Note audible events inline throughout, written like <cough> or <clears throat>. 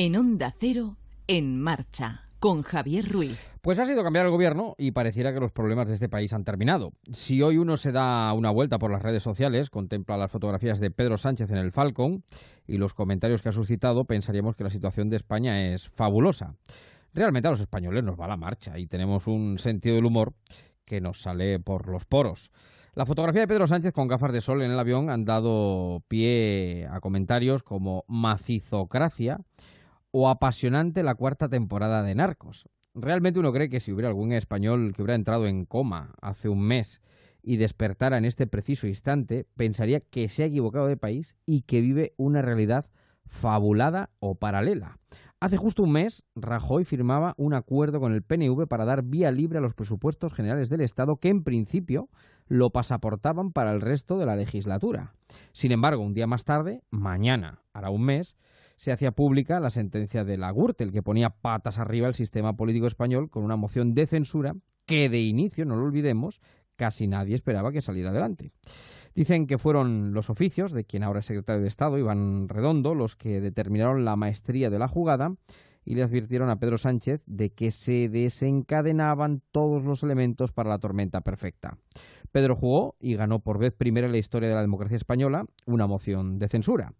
En Onda Cero, en marcha, con Javier Ruiz. Pues ha sido cambiar el gobierno y pareciera que los problemas de este país han terminado. Si hoy uno se da una vuelta por las redes sociales, contempla las fotografías de Pedro Sánchez en el Falcon y los comentarios que ha suscitado, pensaríamos que la situación de España es fabulosa. Realmente a los españoles nos va la marcha y tenemos un sentido del humor que nos sale por los poros. La fotografía de Pedro Sánchez con gafas de sol en el avión han dado pie a comentarios como macizocracia o apasionante la cuarta temporada de Narcos. Realmente uno cree que si hubiera algún español que hubiera entrado en coma hace un mes y despertara en este preciso instante, pensaría que se ha equivocado de país y que vive una realidad fabulada o paralela. Hace justo un mes, Rajoy firmaba un acuerdo con el PNV para dar vía libre a los presupuestos generales del Estado que en principio lo pasaportaban para el resto de la legislatura. Sin embargo, un día más tarde, mañana, hará un mes, se hacía pública la sentencia de la Gürtel, que ponía patas arriba el sistema político español con una moción de censura que de inicio, no lo olvidemos, casi nadie esperaba que saliera adelante. Dicen que fueron los oficios de quien ahora es secretario de Estado, Iván Redondo, los que determinaron la maestría de la jugada y le advirtieron a Pedro Sánchez de que se desencadenaban todos los elementos para la tormenta perfecta. Pedro jugó y ganó por vez primera en la historia de la democracia española una moción de censura.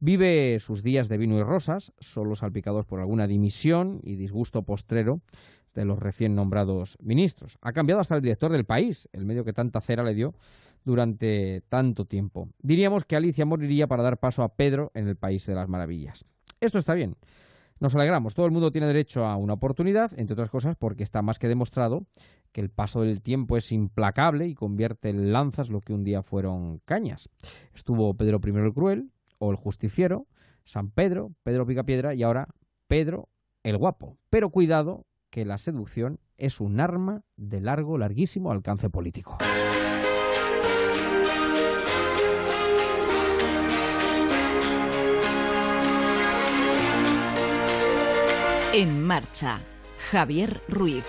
Vive sus días de vino y rosas, solo salpicados por alguna dimisión y disgusto postrero de los recién nombrados ministros. Ha cambiado hasta el director del país, el medio que tanta cera le dio durante tanto tiempo. Diríamos que Alicia moriría para dar paso a Pedro en el País de las Maravillas. Esto está bien. Nos alegramos. Todo el mundo tiene derecho a una oportunidad, entre otras cosas porque está más que demostrado que el paso del tiempo es implacable y convierte en lanzas lo que un día fueron cañas. Estuvo Pedro I el Cruel, o el Justiciero, San Pedro, Pedro Picapiedra y ahora Pedro el Guapo. Pero cuidado que la seducción es un arma de largo, larguísimo alcance político. En marcha, Javier Ruiz.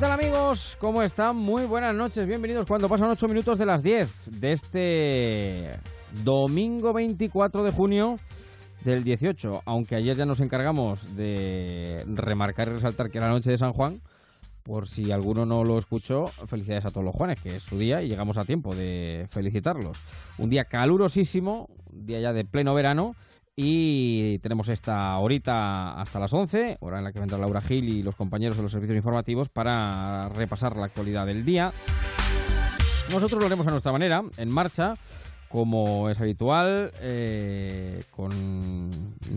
Tal amigos? ¿Cómo están? Muy buenas noches, bienvenidos cuando pasan 8 minutos de las 10 de este domingo 24 de junio del 18, aunque ayer ya nos encargamos de remarcar y resaltar que era la noche de San Juan, por si alguno no lo escuchó, felicidades a todos los Juanes, que es su día y llegamos a tiempo de felicitarlos. Un día calurosísimo, un día ya de pleno verano, y tenemos esta horita hasta las 11, hora en la que vendrá Laura Gil y los compañeros de los servicios informativos para repasar la actualidad del día. Nosotros lo haremos a nuestra manera, en marcha, como es habitual, eh, con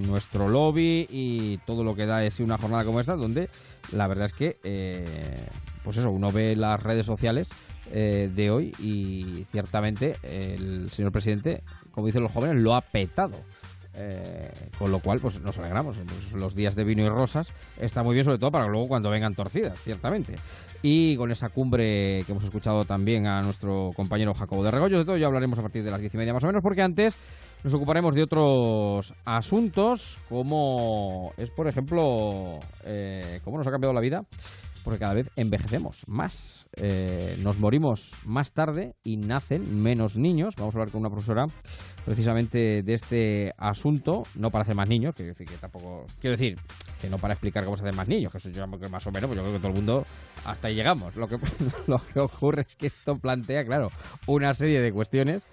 nuestro lobby y todo lo que da es una jornada como esta, donde la verdad es que, eh, pues eso, uno ve las redes sociales eh, de hoy y ciertamente el señor presidente, como dicen los jóvenes, lo ha petado. Eh, con lo cual, pues nos alegramos. los días de vino y rosas está muy bien, sobre todo para luego cuando vengan torcidas, ciertamente. Y con esa cumbre que hemos escuchado también a nuestro compañero Jacobo de Regollo, de todo ya hablaremos a partir de las diez y media más o menos, porque antes nos ocuparemos de otros asuntos, como es, por ejemplo, eh, cómo nos ha cambiado la vida porque cada vez envejecemos más, eh, nos morimos más tarde y nacen menos niños. Vamos a hablar con una profesora precisamente de este asunto, no para hacer más niños, que tampoco, quiero decir que no para explicar cómo se hacen más niños, que eso yo que más o menos, pues yo creo que todo el mundo hasta ahí llegamos. Lo que, <laughs> lo que ocurre es que esto plantea, claro, una serie de cuestiones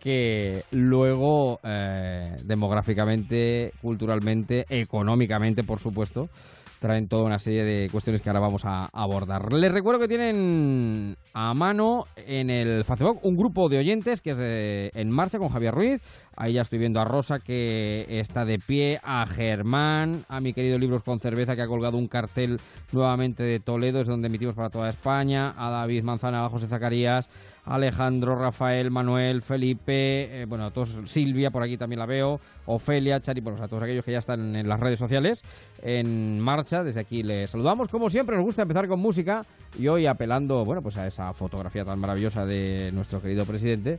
que luego eh, demográficamente, culturalmente, económicamente, por supuesto, traen toda una serie de cuestiones que ahora vamos a abordar. Les recuerdo que tienen a mano en el Facebook un grupo de oyentes que es eh, en marcha con Javier Ruiz. Ahí ya estoy viendo a Rosa que está de pie, a Germán, a mi querido Libros con Cerveza que ha colgado un cartel nuevamente de Toledo, es donde emitimos para toda España, a David Manzana, a José Zacarías, Alejandro, Rafael, Manuel, Felipe, eh, bueno, todos, Silvia, por aquí también la veo, Ofelia, Chari, bueno, a todos aquellos que ya están en las redes sociales en marcha. Desde aquí le saludamos. Como siempre, nos gusta empezar con música y hoy apelando, bueno, pues a esa fotografía tan maravillosa de nuestro querido presidente.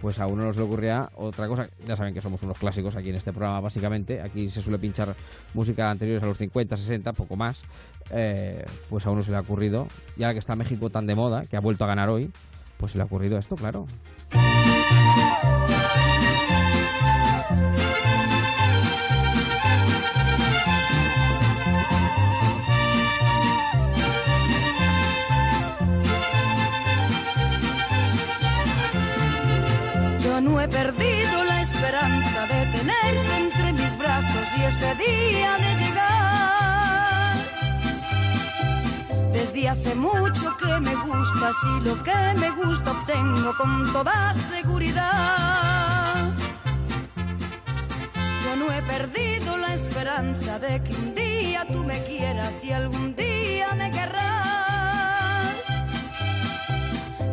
Pues a uno nos le ocurría otra cosa. Ya saben que somos unos clásicos aquí en este programa, básicamente. Aquí se suele pinchar música anteriores a los 50, 60, poco más. Eh, pues a uno se le ha ocurrido, y ahora que está México tan de moda, que ha vuelto a ganar hoy, pues le ha ocurrido esto, claro. Yo no he perdido la esperanza de tenerte entre mis brazos y ese día de Desde hace mucho que me gustas y lo que me gusta obtengo con toda seguridad. Yo no he perdido la esperanza de que un día tú me quieras y algún día me querrás.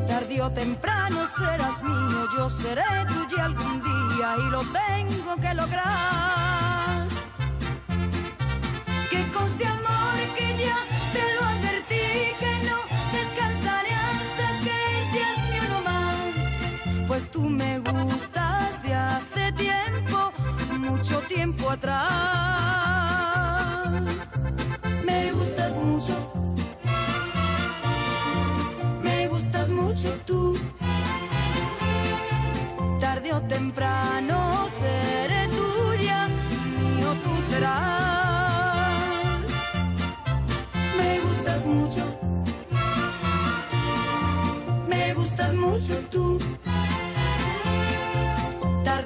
Tarde o temprano serás mío, yo seré tuya algún día y lo tengo que lograr. Tú me gustas de hace tiempo, mucho tiempo atrás.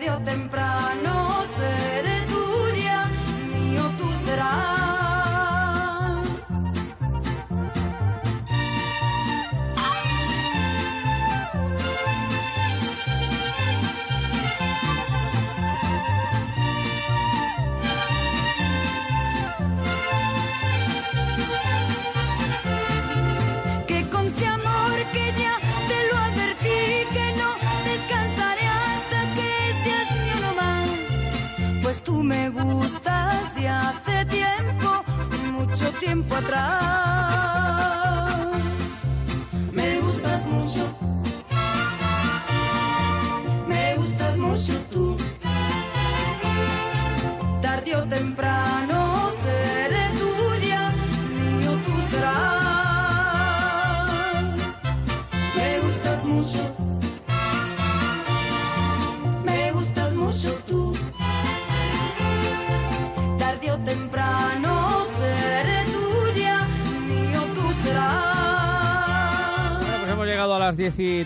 Tarde o temprano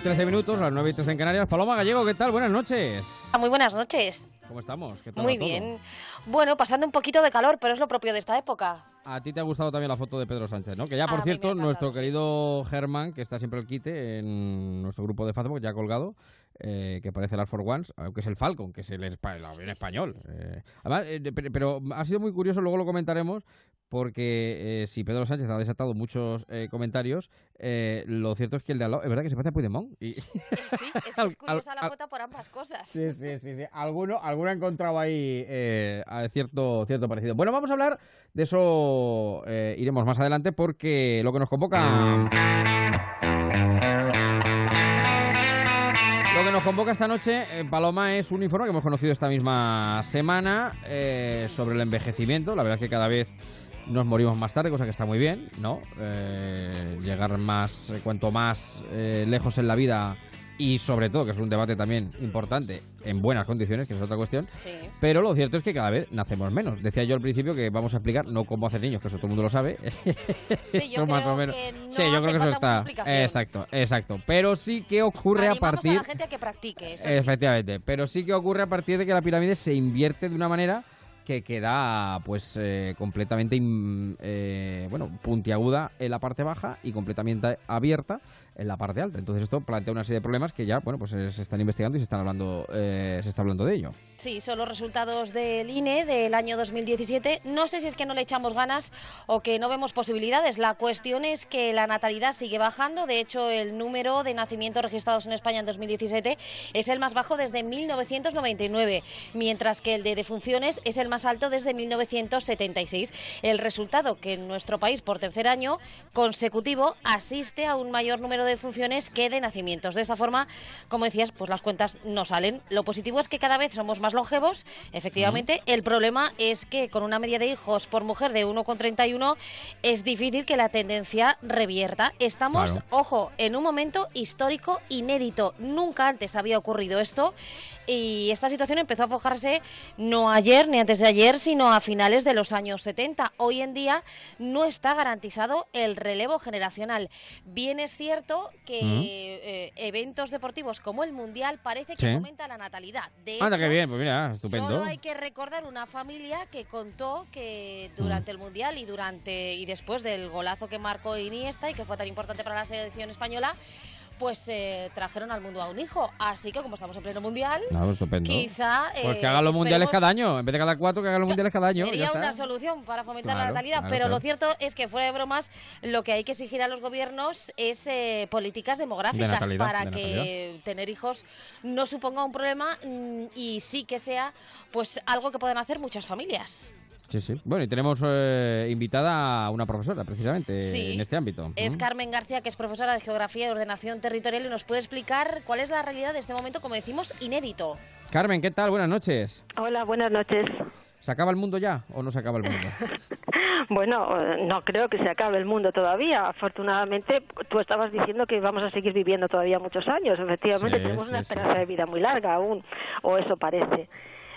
13 minutos, las 9 y 13 en Canarias. Paloma Gallego, ¿qué tal? Buenas noches. Ah, Muy buenas noches. ¿Cómo estamos? ¿Qué tal Muy bien. Bueno, pasando un poquito de calor, pero es lo propio de esta época. A ti te ha gustado también la foto de Pedro Sánchez, ¿no? Que ya, A por cierto, nuestro querido Germán, que está siempre al quite en nuestro grupo de Facebook, ya ha colgado, eh, que parece el Air for Ones, aunque es el Falcon, que es el, espa- el avión español. eh. Además, eh, pero, pero ha sido muy curioso, luego lo comentaremos, porque eh, si Pedro Sánchez ha desatado muchos eh, comentarios, eh, lo cierto es que el de al lado, es verdad que se parece a Puigdemont. Y, Sí, <laughs> es que es curiosa la foto por ambas cosas. Sí, sí, sí, sí. Alguno, alguno ha encontrado ahí a cierto, cierto parecido. Bueno, vamos a hablar de eso, iremos más adelante porque lo que nos convoca... convoca esta noche, eh, Paloma, es un informe que hemos conocido esta misma semana eh, sobre el envejecimiento. La verdad es que cada vez nos morimos más tarde, cosa que está muy bien, ¿no? Eh, llegar más, eh, cuanto más eh, lejos en la vida y sobre todo, que es un debate también importante, en buenas condiciones, que es otra cuestión. Sí. Pero lo cierto es que cada vez nacemos menos. Decía yo al principio que vamos a explicar no cómo hacer niños, que eso todo el mundo lo sabe. <laughs> Sí, yo más creo o menos. que no sí, yo creo hace que eso está. Exacto, exacto. Pero sí que ocurre a partir. a la gente a que practique eso. sí. Efectivamente, pero sí que ocurre a partir de que la pirámide se invierte de una manera que queda pues eh, completamente in- eh, bueno puntiaguda en la parte baja y completamente abierta en la parte alta. Entonces esto plantea una serie de problemas que ya bueno pues eh, se están investigando y se están hablando eh, se está hablando de ello. Sí, son los resultados del INE del año 2017. No sé si es que no le echamos ganas o que no vemos posibilidades. La cuestión es que la natalidad sigue bajando. De hecho, el número de nacimientos registrados en España en 2017 es el más bajo desde 1999, mientras que el de defunciones es el más alto desde 1976. El resultado que en nuestro país, por tercer año consecutivo, asiste a un mayor número de funciones que de nacimientos. De esta forma, como decías, pues las cuentas no salen. Lo positivo es que cada vez somos más longevos, efectivamente. El problema es que con una media de hijos por mujer de 1,31 es difícil que la tendencia revierta. Estamos, ojo, en un momento histórico inédito. Nunca antes había ocurrido esto y esta situación empezó a fojarse no ayer ni antes de ayer, sino a finales de los años 70. Hoy en día no está garantizado el relevo generacional. Bien es cierto que eh, eventos deportivos como el Mundial parece que aumenta la natalidad. De Anda, qué bien, pues mira, estupendo. Solo hay que recordar una familia que contó que durante el Mundial y durante y después del golazo que marcó Iniesta y que fue tan importante para la selección española, pues eh, trajeron al mundo a un hijo. Así que como estamos en pleno mundial, quizá... pues que hagan los mundiales cada año, en vez de cada cuatro, que hagan los <laughs> mundiales cada año. Sería una solución para fomentar la natalidad, pero lo cierto es que fuera de bromas, lo que hay que exigir a los gobiernos es eh, políticas demográficas para que tener hijos no suponga un problema mm, y sí que sea pues algo que puedan hacer muchas familias. Sí, sí. Bueno, y tenemos eh, invitada a una profesora, precisamente, en este ámbito. Es Carmen García, que es profesora de Geografía y Ordenación Territorial y nos puede explicar cuál es la realidad de este momento, como decimos, inédito. Carmen, ¿qué tal? Buenas noches. Hola, buenas noches. ¿Se acaba el mundo ya o no se acaba el mundo? <laughs> bueno, no creo que se acabe el mundo todavía. Afortunadamente, tú estabas diciendo que vamos a seguir viviendo todavía muchos años. Efectivamente, tenemos una esperanza de vida muy larga aún, o eso parece.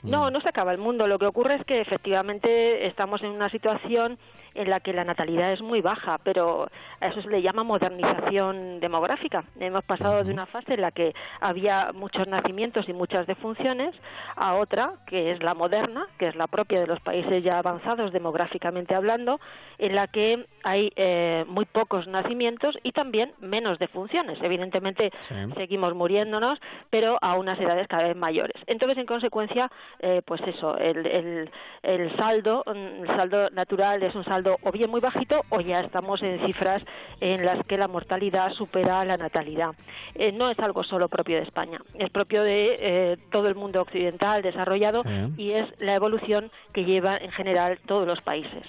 No, mm. no se acaba el mundo. Lo que ocurre es que efectivamente estamos en una situación en la que la natalidad es muy baja, pero a eso se le llama modernización demográfica. Hemos pasado de una fase en la que había muchos nacimientos y muchas defunciones a otra, que es la moderna, que es la propia de los países ya avanzados demográficamente hablando, en la que hay eh, muy pocos nacimientos y también menos defunciones. Evidentemente seguimos muriéndonos, pero a unas edades cada vez mayores. Entonces, en consecuencia, eh, pues eso, el, el, el saldo, el saldo natural es un saldo o bien muy bajito o ya estamos en cifras en las que la mortalidad supera la natalidad. Eh, no es algo solo propio de España, es propio de eh, todo el mundo occidental desarrollado y es la evolución que lleva en general todos los países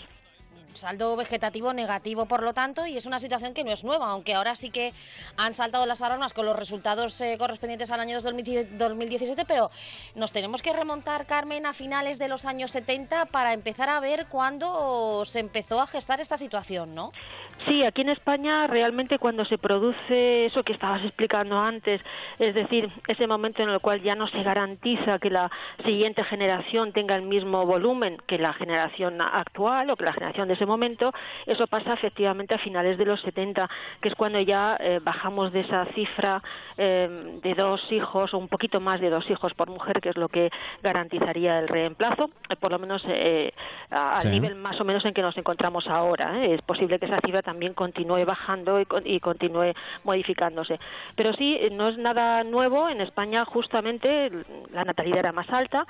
saldo vegetativo negativo, por lo tanto, y es una situación que no es nueva, aunque ahora sí que han saltado las alarmas con los resultados eh, correspondientes al año 2017, pero nos tenemos que remontar, Carmen, a finales de los años 70 para empezar a ver cuándo se empezó a gestar esta situación, ¿no? Sí, aquí en España realmente cuando se produce eso que estabas explicando antes, es decir, ese momento en el cual ya no se garantiza que la siguiente generación tenga el mismo volumen que la generación actual o que la generación de ese momento, eso pasa efectivamente a finales de los 70, que es cuando ya eh, bajamos de esa cifra eh, de dos hijos o un poquito más de dos hijos por mujer, que es lo que garantizaría el reemplazo, eh, por lo menos al nivel más o menos en que nos encontramos ahora. Es posible que esa cifra también continúe bajando y, continúe modificándose. Pero sí, no es nada nuevo. En España justamente la natalidad era más alta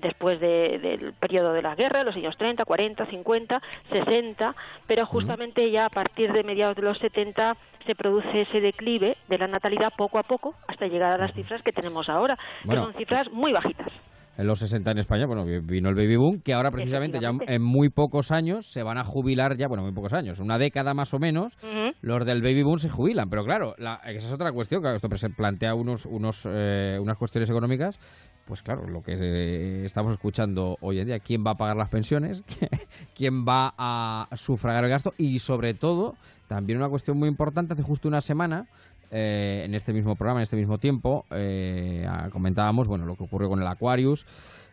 después del periodo de la guerra, los años 30, 40, 50, 60, pero justamente ya a partir de mediados de los 70 se produce ese declive de la natalidad poco a poco hasta llegar a las cifras que tenemos ahora, que son cifras muy bajitas. en los 60 en España, bueno, vino el baby boom, que ahora precisamente ya en muy pocos años se van a jubilar ya, bueno, muy pocos años, una década más o menos, los del baby boom se jubilan. Pero claro, esa es otra cuestión, claro, esto plantea unos, unos, eh, unas cuestiones económicas, pues claro, lo que eh, estamos escuchando hoy en día, quién va a pagar las pensiones, <laughs> quién va a sufragar el gasto y sobre todo, también una cuestión muy importante, hace justo una semana eh, en este mismo programa, en este mismo tiempo, eh, comentábamos bueno lo que ocurre con el Aquarius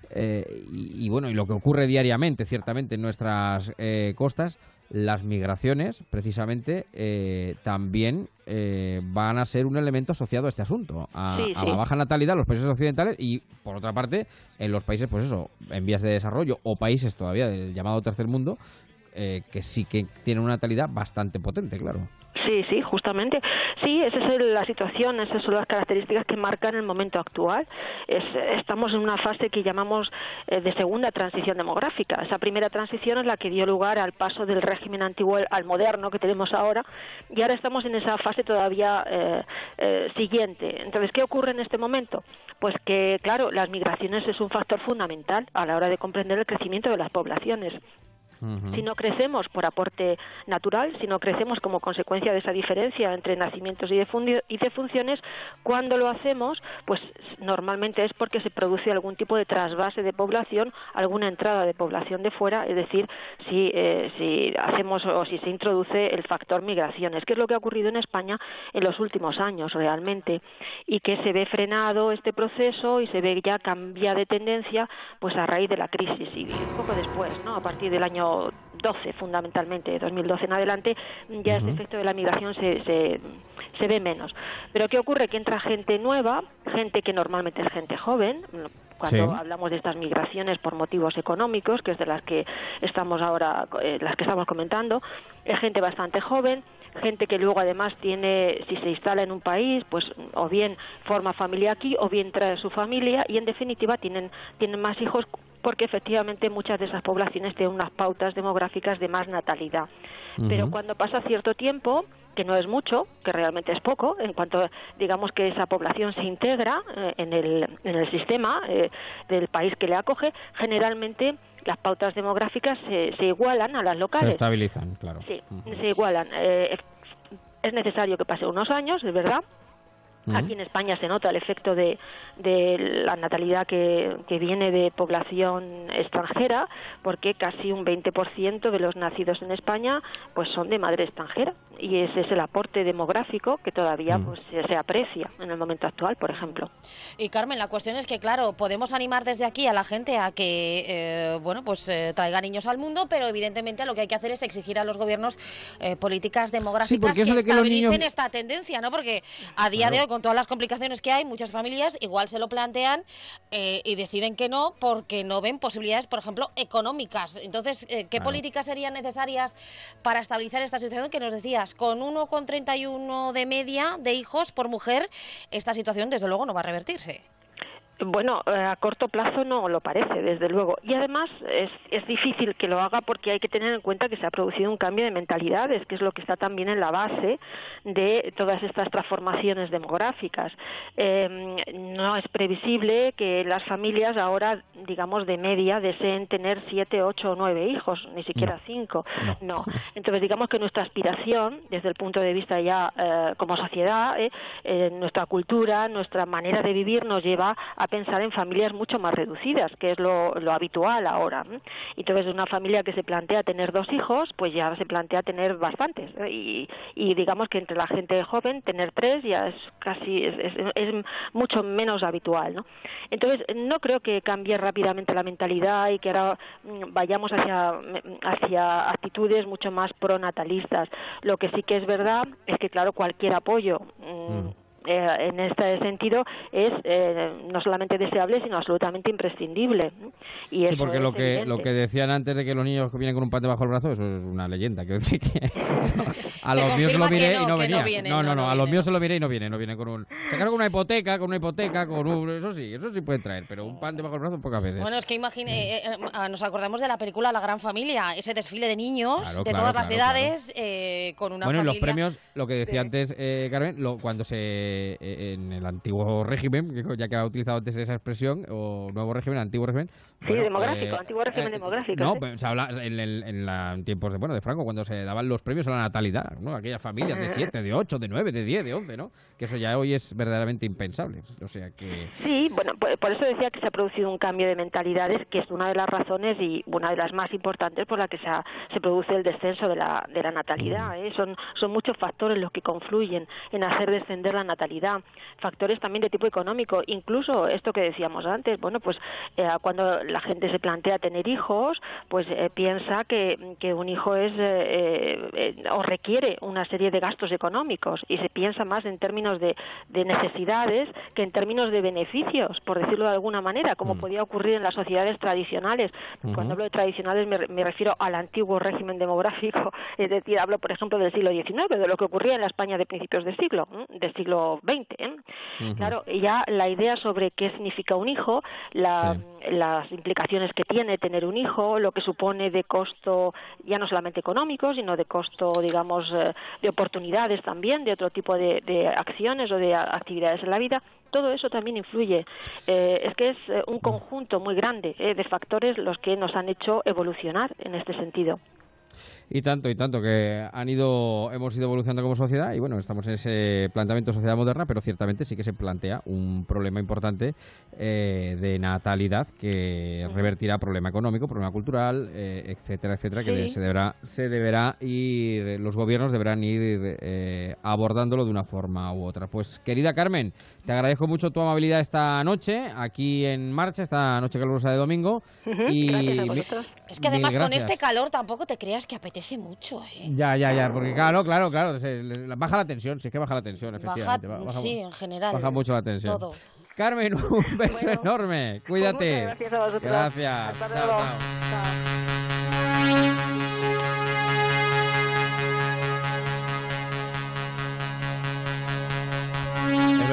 eh, y, bueno y lo que ocurre diariamente, ciertamente en nuestras costas. Las migraciones, precisamente, también van a ser un elemento asociado a este asunto, a, la baja natalidad en los países occidentales y, por otra parte, en los países, pues eso, en vías de desarrollo o países todavía del llamado tercer mundo, que sí que tienen una natalidad bastante potente, claro. Sí, sí, justamente. Sí, esa es la situación, esas son las características que marcan el momento actual. estamos en una fase que llamamos eh, de segunda transición demográfica. Esa primera transición es la que dio lugar al paso del régimen antiguo al moderno que tenemos ahora y ahora estamos en esa fase todavía eh, eh, siguiente. Entonces, ¿qué ocurre en este momento? Pues que, claro, las migraciones es un factor fundamental a la hora de comprender el crecimiento de las poblaciones. Si no crecemos por aporte natural, si no crecemos como consecuencia de esa diferencia entre nacimientos y, defunciones, cuando lo hacemos, pues normalmente es porque se produce algún tipo de trasvase de población, alguna entrada de población de fuera, es decir, si, eh, si hacemos o si se introduce el factor migraciones, que es lo que ha ocurrido en España en los últimos años realmente, y que se ve frenado este proceso y se ve ya cambia de tendencia pues a raíz de la crisis y un poco después, ¿no? A partir del año 12 fundamentalmente, 2012 en adelante, ya este efecto de la migración se, se, se ve menos. Pero ¿qué ocurre? Que entra gente nueva, gente que normalmente es gente joven, cuando hablamos de estas migraciones por motivos económicos, que es de las que estamos ahora, eh, las que estamos comentando, es gente bastante joven, gente que luego además tiene, si se instala en un país, pues o bien forma familia aquí o bien trae su familia y en definitiva tienen, tienen más hijos porque efectivamente muchas de esas poblaciones tienen unas pautas demográficas de más natalidad. Pero cuando pasa cierto tiempo, que no es mucho, que realmente es poco, en cuanto digamos que esa población se integra eh, en, el, en el sistema eh, del país que le acoge, generalmente las pautas demográficas se, se igualan a las locales. Se estabilizan, claro. Sí, se igualan. Eh, es necesario que pase unos años, es verdad, Aquí en España se nota el efecto de, de la natalidad que, que, viene de población extranjera, porque casi un 20% de los nacidos en España pues son de madre extranjera y ese es el aporte demográfico que todavía mm. pues se, aprecia en el momento actual, por ejemplo. Y Carmen, la cuestión es que claro, podemos animar desde aquí a la gente a que eh, bueno, pues eh, traiga niños al mundo, pero evidentemente lo que hay que hacer es exigir a los gobiernos eh, políticas demográficas que, estabilicen esta tendencia, ¿no? Porque a día de hoy con todas las complicaciones que hay, muchas familias igual se lo plantean eh, y deciden que no porque no ven posibilidades, por ejemplo, económicas. Entonces, eh, ¿qué políticas serían necesarias para estabilizar esta situación que nos decías? Con 1,31 de media de hijos por mujer, esta situación desde luego no va a revertirse. Bueno, eh, a corto plazo no lo parece, desde luego. Y además es, es, difícil que lo haga porque hay que tener en cuenta que se ha producido un cambio de mentalidades, que es lo que está también en la base de todas estas transformaciones demográficas. Eh, no es previsible que las familias ahora, digamos, de media deseen tener siete, ocho o nueve hijos, ni siquiera cinco. No. Entonces, digamos que nuestra aspiración, desde el punto de vista ya eh, como sociedad, eh, eh, nuestra cultura, nuestra manera de vivir nos lleva a pensar en familias mucho más reducidas, que es lo, habitual ahora. Y entonces una familia que se plantea tener dos hijos, pues ya se plantea tener bastantes. Y, digamos que entre la gente joven tener tres ya es casi es, es, mucho menos habitual. ¿no? Entonces no creo que cambie rápidamente la mentalidad y que ahora mm, vayamos hacia, hacia actitudes mucho más pronatalistas. Lo que sí que es verdad es que claro cualquier apoyo mm, mm. Eh, en este sentido es eh, no solamente deseable sino absolutamente imprescindible. Y sí, porque lo que lo que decían antes de que los niños vienen con un pan debajo del brazo eso es una leyenda quiero decir que <laughs> a los míos se lo miré y no venía. no, no, no, a los míos se lo miré y no viene no viene con un se con una hipoteca con una hipoteca con un eso sí eso sí puede traer pero un pan debajo del brazo pocas veces. Bueno es que imagine eh, nos acordamos de la película La Gran Familia ese desfile de niños de todas las edades con una bueno en los premios lo que decía antes Carmen lo, cuando se eh, en el antiguo régimen, ya que ha utilizado antes esa expresión, o nuevo régimen, antiguo régimen. Sí, demográfico, eh, antiguo régimen eh, demográfico. No, pues, se habla en, en, tiempos de, bueno, de Franco, cuando se daban los premios a la natalidad, ¿no? Aquellas familias de 7, de 8, de 9, de 10, de 11, ¿no? Que eso ya hoy es verdaderamente impensable. O sea que... Sí, bueno, por, eso decía que se ha producido un cambio de mentalidades, que es una de las razones y una de las más importantes por la que se, se produce el descenso de la, de la natalidad. Mm. Son, son muchos factores los que confluyen en hacer descender la natalidad factores también de tipo económico, incluso esto que decíamos antes, bueno, pues eh, cuando la gente se plantea tener hijos, pues eh, piensa que, que, un hijo es o requiere una serie de gastos económicos y se piensa más en términos de, de necesidades que en términos de beneficios, por decirlo de alguna manera, como mm. podía ocurrir en las sociedades tradicionales. Cuando hablo de tradicionales me, me refiero al antiguo régimen demográfico, <laughs> es decir, hablo, por ejemplo, del siglo XIX, de lo que ocurría en la España de principios de siglo, del siglo XX. ¿eh? Claro, ya la idea sobre qué significa un hijo, las implicaciones que tiene tener un hijo, lo que supone de costo, ya no solamente económico, sino de costo, digamos, eh, de oportunidades también, de otro tipo de, de acciones o de actividades en la vida, todo eso también influye. Eh, es que es un conjunto muy grande de factores los que nos han hecho evolucionar en este sentido. Y tanto, y tanto, que han ido, hemos ido evolucionando como sociedad y bueno, estamos en ese planteamiento de sociedad moderna, pero ciertamente sí que se plantea un problema importante eh, de natalidad que revertirá problema económico, problema cultural, eh, etcétera, etcétera, que se deberá, se deberá ir, los gobiernos deberán ir eh, abordándolo de una forma u otra. Pues querida Carmen, te agradezco mucho tu amabilidad esta noche, aquí en marcha, esta noche calurosa de domingo. y Es que además con este calor tampoco te creas que apetece apetece mucho, ¿eh? Ya, ya, ya, porque claro, claro, claro, baja la tensión, sí que baja la tensión, efectivamente. Baja, sí, en general. Baja mucho la tensión. Todo. Carmen, un beso enorme. Cuídate. gracias a vosotros. Gracias. Hasta luego. Es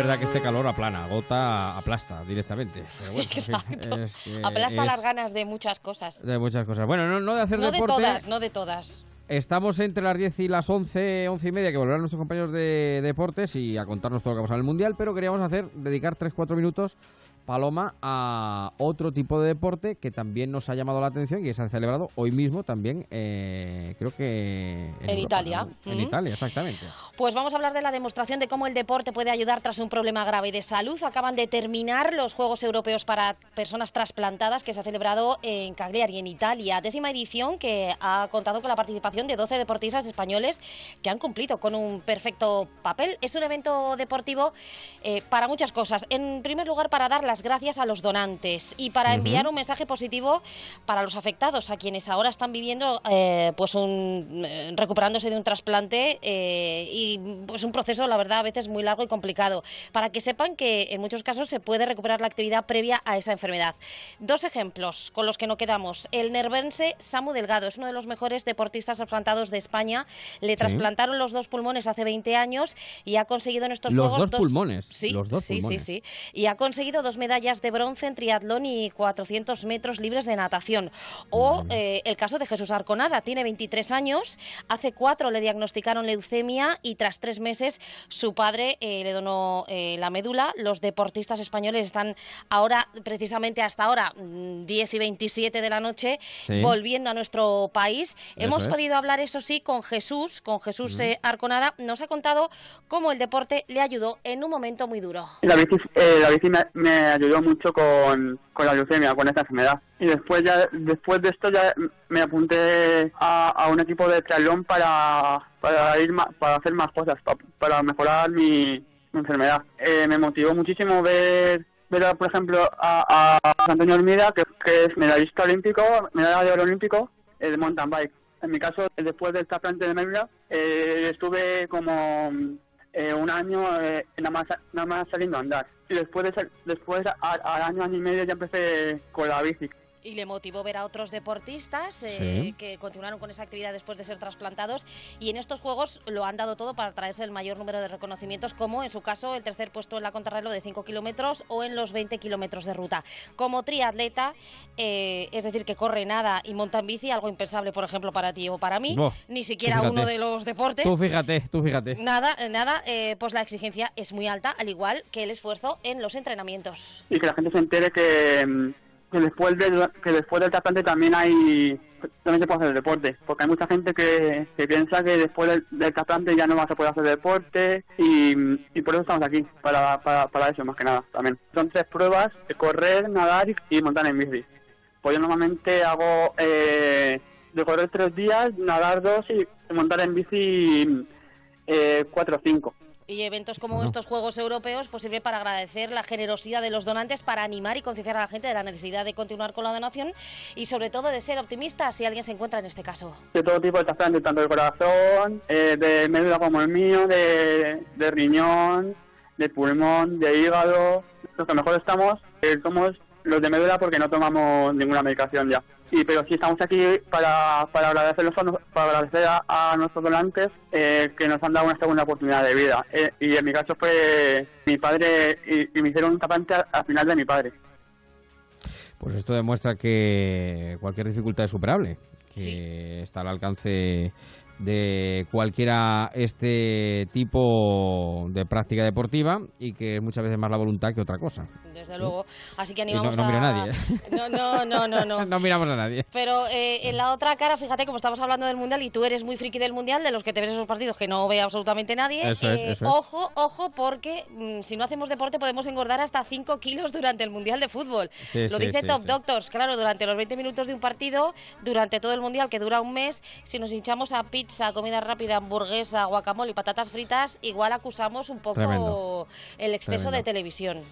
verdad que este calor aplana, gota, aplasta directamente. <laughs> Exacto. aplasta las ganas de muchas cosas. De muchas cosas. Bueno, no, no de hacer no deporte. No de todas, no de todas. Estamos entre las 10 y las 11, 11 y media, que volverán nuestros compañeros de deportes y a contarnos todo lo que ha pasado en el Mundial, pero queríamos hacer, dedicar 3-4 minutos Paloma a otro tipo de deporte que también nos ha llamado la atención y que se ha celebrado hoy mismo también, eh, creo que en, Italia. En Italia, exactamente. Pues vamos a hablar de la demostración de cómo el deporte puede ayudar tras un problema grave de salud. Acaban de terminar los Juegos Europeos para Personas Trasplantadas que se ha celebrado en Cagliari, en Italia. Décima edición que ha contado con la participación de 12 deportistas españoles que han cumplido con un perfecto papel. Es un evento deportivo eh, para muchas cosas. En primer lugar, para dar la gracias a los donantes y para enviar un mensaje positivo para los afectados, a quienes ahora están viviendo eh, pues un, eh, recuperándose de un trasplante eh, y pues un proceso, la verdad, a veces muy largo y complicado, para que sepan que en muchos casos se puede recuperar la actividad previa a esa enfermedad. Dos ejemplos con los que no quedamos. El nervense Samu Delgado es uno de los mejores deportistas trasplantados de España. Le trasplantaron los dos pulmones hace 20 años y ha conseguido en estos los Juegos dos pulmones. Sí, los dos sí, pulmones. sí, sí. Y ha conseguido dos medallas de bronce en triatlón y 400 metros libres de natación. O eh, el caso de Jesús Arconada, tiene 23 años, hace cuatro le diagnosticaron leucemia y tras tres meses su padre eh, le donó eh, la médula. Los deportistas españoles están ahora, precisamente hasta ahora, 10 mm, y 27 de la noche, volviendo a nuestro país. Hemos podido hablar, eso sí, con Jesús, con Jesús Arconada. Nos ha contado cómo el deporte le ayudó en un momento muy duro. La bici, la bici me ayudó mucho con, con la leucemia, con esta enfermedad. Y después ya después de esto ya me apunté a, un equipo de triatlón para, para ir para hacer más cosas, para, mejorar mi, enfermedad. Eh, me motivó muchísimo ver ver por ejemplo a, Antonio Olmida que, es medallista olímpico, medalla de oro olímpico eh, de mountain bike. En mi caso, después del trasplante de médula, eh, estuve como eh, un año eh, nada, más, nada más saliendo a andar. Y después, de, después al año, año y medio ya empecé con la bici y le motivó ver a otros deportistas eh, que continuaron con esa actividad después de ser trasplantados y en estos juegos lo han dado todo para traerse el mayor número de reconocimientos como en su caso el tercer puesto en la contrarreloj de 5 kilómetros o en los 20 kilómetros de ruta. Como triatleta, eh, es decir, que corre nada y monta en bici, algo impensable por ejemplo para ti o para mí, ni siquiera uno de los deportes. Tú fíjate, tú fíjate. Nada, nada, eh, pues la exigencia es muy alta, al igual que el esfuerzo en los entrenamientos. Y que la gente se entere que mm, que después del, que después del tratante también hay también se puede hacer deporte porque hay mucha gente que, piensa que después del, del, trasplante ya no vas a poder hacer deporte y, por eso estamos aquí para, para, eso más que nada también. Son tres pruebas correr nadar y, montar en bici. Pues yo normalmente hago eh, de correr tres días nadar dos y montar en bici eh, cuatro o cinco Y eventos como estos Juegos Europeos pues sirve para agradecer la generosidad de los donantes, para animar y concienciar a la gente de la necesidad de continuar con la donación y sobre todo de ser optimistas si alguien se encuentra en este caso. De todo tipo de trasplantes, tanto de corazón, eh, de médula como el mío, de, de riñón, de pulmón, de hígado. Los que mejor estamos eh, somos los de médula porque no tomamos ninguna medicación ya. Y pero sí estamos aquí para, para agradecer, para agradecer a, nuestros donantes eh, que nos han dado una segunda oportunidad de vida. Eh, y en mi caso fue mi padre y, me hicieron un tapante al final de mi padre. Pues esto demuestra que cualquier dificultad es superable, que está al alcance de cualquiera este tipo de práctica deportiva y que es muchas veces más la voluntad que otra cosa. Desde luego. Así que animamos no, no a... mira a nadie. No, no, no, no. No, <laughs> no miramos a nadie. Pero eh, en la otra cara, fíjate, como estamos hablando del Mundial y tú eres muy friki del Mundial, de los que te ves esos partidos que no ve absolutamente nadie. Eso es, eso Ojo, ojo, porque mm, si no hacemos deporte podemos engordar hasta 5 kilos durante el Mundial de Fútbol. Lo dice Top Doctors. Claro, durante los 20 minutos de un partido, durante todo el Mundial, que dura un mes, si nos hinchamos a pizza, comida rápida, hamburguesa, guacamole y patatas fritas, igual acusamos un poco el exceso de televisión.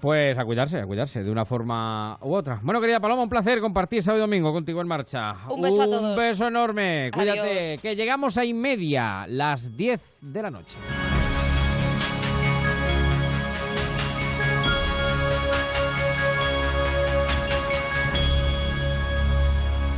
Pues a cuidarse, a cuidarse de una forma u otra. Bueno, querida Paloma, un placer compartir sábado y domingo contigo en marcha. Un beso a todos. Un beso enorme. Cuídate, que llegamos a y media, las 10 de la noche.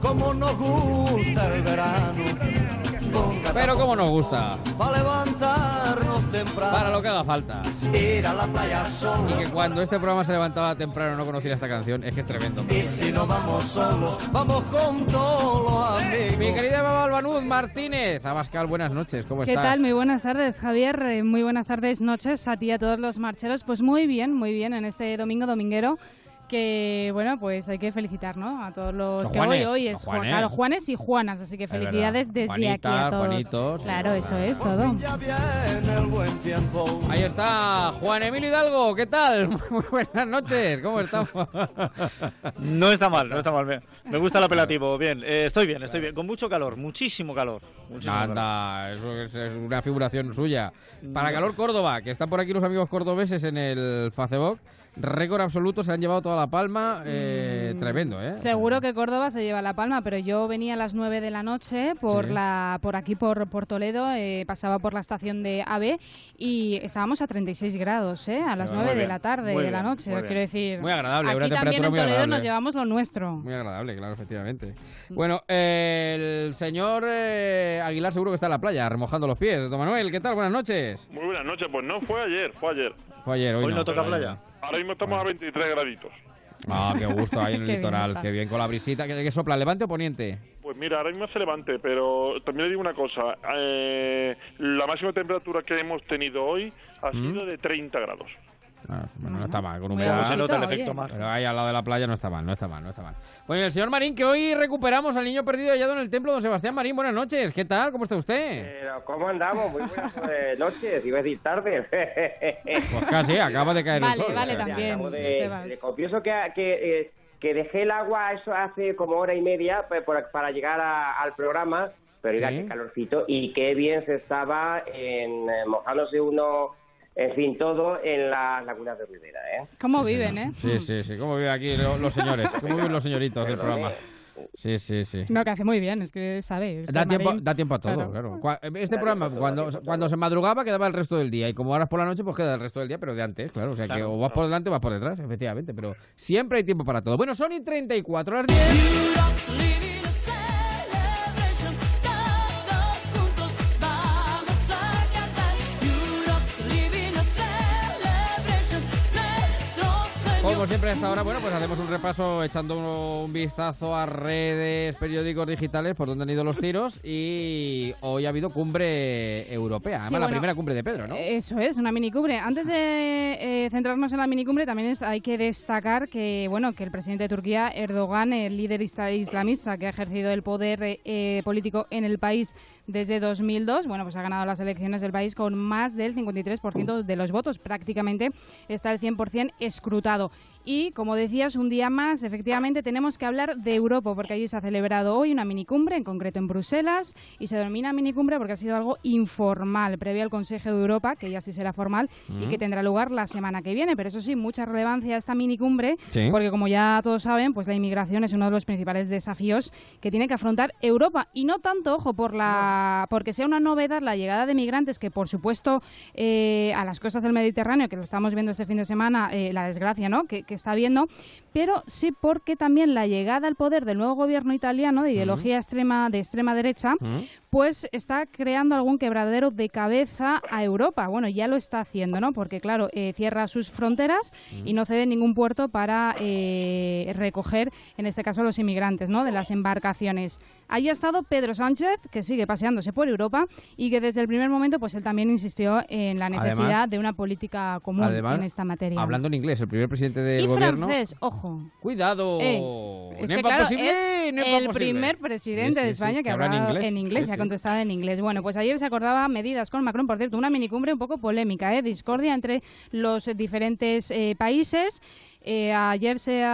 Como nos gusta el verano. Pero como nos gusta. Para levantarnos temprano. Para lo que haga falta. Ir a la playa solo. Y que cuando este programa se levantaba temprano no conociera esta canción, es que es tremendo. Y si no vamos solos, vamos con todos los amigos. Mi querida Baba Albanuz Martínez. Abascal, buenas noches, ¿cómo estás? ¿Qué tal? Muy buenas tardes, Javier. Eh, muy buenas tardes, noches a ti y a todos los marcheros. Pues muy bien, muy bien en este domingo dominguero que bueno, pues hay que felicitar, ¿no? A todos los, que hoy hoy es Juan, claro, Juanes y Juanas, así que felicidades desde aquí a todos. claro, eso es todo. Ahí está Juan Emilio Hidalgo, ¿qué tal? <laughs> Muy buenas noches, ¿cómo estamos? <laughs> no está mal, no está mal. Me, gusta el apelativo, bien, eh, estoy bien, estoy bien, con mucho calor, muchísimo calor. Anda, eso es, una figuración suya. Para Calor Córdoba, que están por aquí los amigos cordobeses en el Facebook récord absoluto, se han llevado toda la palma, eh, mm, tremendo, ¿eh? Seguro que Córdoba se lleva la palma, pero yo venía a las 9 de la noche por la por aquí, por, por Toledo, eh, pasaba por la estación de AVE y estábamos a 36 grados, ¿eh? A las 9 de la tarde, de la noche, quiero decir. Muy agradable, aquí una también en Toledo nos llevamos lo nuestro. Muy agradable, claro, efectivamente. Bueno, el señor eh, Aguilar seguro que está en la playa, remojando los pies. Don Manuel, ¿qué tal? Buenas noches. Muy buenas noches, pues no, fue ayer, fue ayer. Fue ayer, hoy, hoy no, toca playa. Ahora mismo estamos a 23 graditos. Ah, qué gusto ahí en el <laughs> litoral, qué bien con la brisita. ¿Qué, sopla, levante o poniente? Pues mira, ahora mismo se levante, pero también le digo una cosa. Eh, la máxima temperatura que hemos tenido hoy ha ¿Mm? sido de 30 grados. Ah, bueno, no está mal, con humedad. se nota el efecto más. Pero ahí al lado de la playa no está mal, no está mal, no está mal. Bueno, el señor Marín, que hoy recuperamos al niño perdido hallado en el templo, don Sebastián Marín, buenas noches. ¿Qué tal? ¿Cómo está usted? Pero, ¿cómo andamos? Muy buenas eh, <laughs> noches, iba a decir tarde. pues casi, acaba de caer el sol. Vale, también, de, confieso que, que, eh, que, dejé el agua eso hace como hora y media pues, para llegar al programa, pero mira qué calorcito y qué bien se estaba en, eh, mojándose uno en fin, todo en las lagunas de Rivera, ¿eh? ¿Cómo viven, eh? Sí, sí, sí, cómo viven aquí los, señores, <laughs> cómo viven los señoritos del programa. Sí, sí, sí. No, que hace muy bien, es que sabe. Da tiempo, da tiempo a todo, claro. Este programa, cuando, cuando se madrugaba, quedaba el resto del día. Y como ahora es por la noche, pues queda el resto del día, pero de antes, claro. O sea, que o vas por delante o vas por detrás, efectivamente. Pero siempre hay tiempo para todo. Bueno, son y 34 las 10. Como siempre a esta hora, bueno, pues hacemos un repaso echando un vistazo a redes, periódicos digitales por donde han ido los tiros y hoy ha habido cumbre europea, además la primera cumbre de Pedro, ¿no? Eso es, una mini cumbre. Antes de eh, centrarnos en la mini cumbre, también es, hay que destacar que, bueno, que el presidente de Turquía, Erdogan, el líder islamista que ha ejercido el poder eh, político en el país desde 2002, bueno, pues ha ganado las elecciones del país con más del 53% de los votos, prácticamente está el 100% escrutado. Y, como decías, un día más, efectivamente, tenemos que hablar de Europa, porque allí se ha celebrado hoy una minicumbre, en concreto en Bruselas, y se denomina minicumbre porque ha sido algo informal, previo al Consejo de Europa, que ya sí será formal y que tendrá lugar la semana que viene. Pero eso sí, mucha relevancia a esta minicumbre, porque como ya todos saben, pues la inmigración es uno de los principales desafíos que tiene que afrontar Europa. Y no tanto, ojo, por la, porque sea una novedad la llegada de migrantes, que por supuesto eh, a las costas del Mediterráneo, que lo estamos viendo este fin de semana, eh, la desgracia, ¿no? Que, que está viendo, pero sí porque también la llegada al poder del nuevo gobierno italiano de ideología extrema de extrema derecha, pues está creando algún quebradero de cabeza a Europa. Bueno, ya lo está haciendo, ¿no? Porque claro, eh, cierra sus fronteras y no cede ningún puerto para eh, recoger, en este caso, los inmigrantes, ¿no? De las embarcaciones. Allí ha estado Pedro Sánchez, que sigue paseándose por Europa y que desde el primer momento, pues él también insistió en la necesidad de una política común en esta materia. Hablando en inglés, el primer presidente del gobierno. francés, ojo. Cuidado. Eh, es que claro, es el primer presidente de España que habla en inglés, en inglés ha contestado en inglés. Bueno, pues ayer se acordaba medidas con Macron, por cierto, una minicumbre un poco polémica, ¿eh? discordia entre los diferentes eh, países. Eh, ayer se,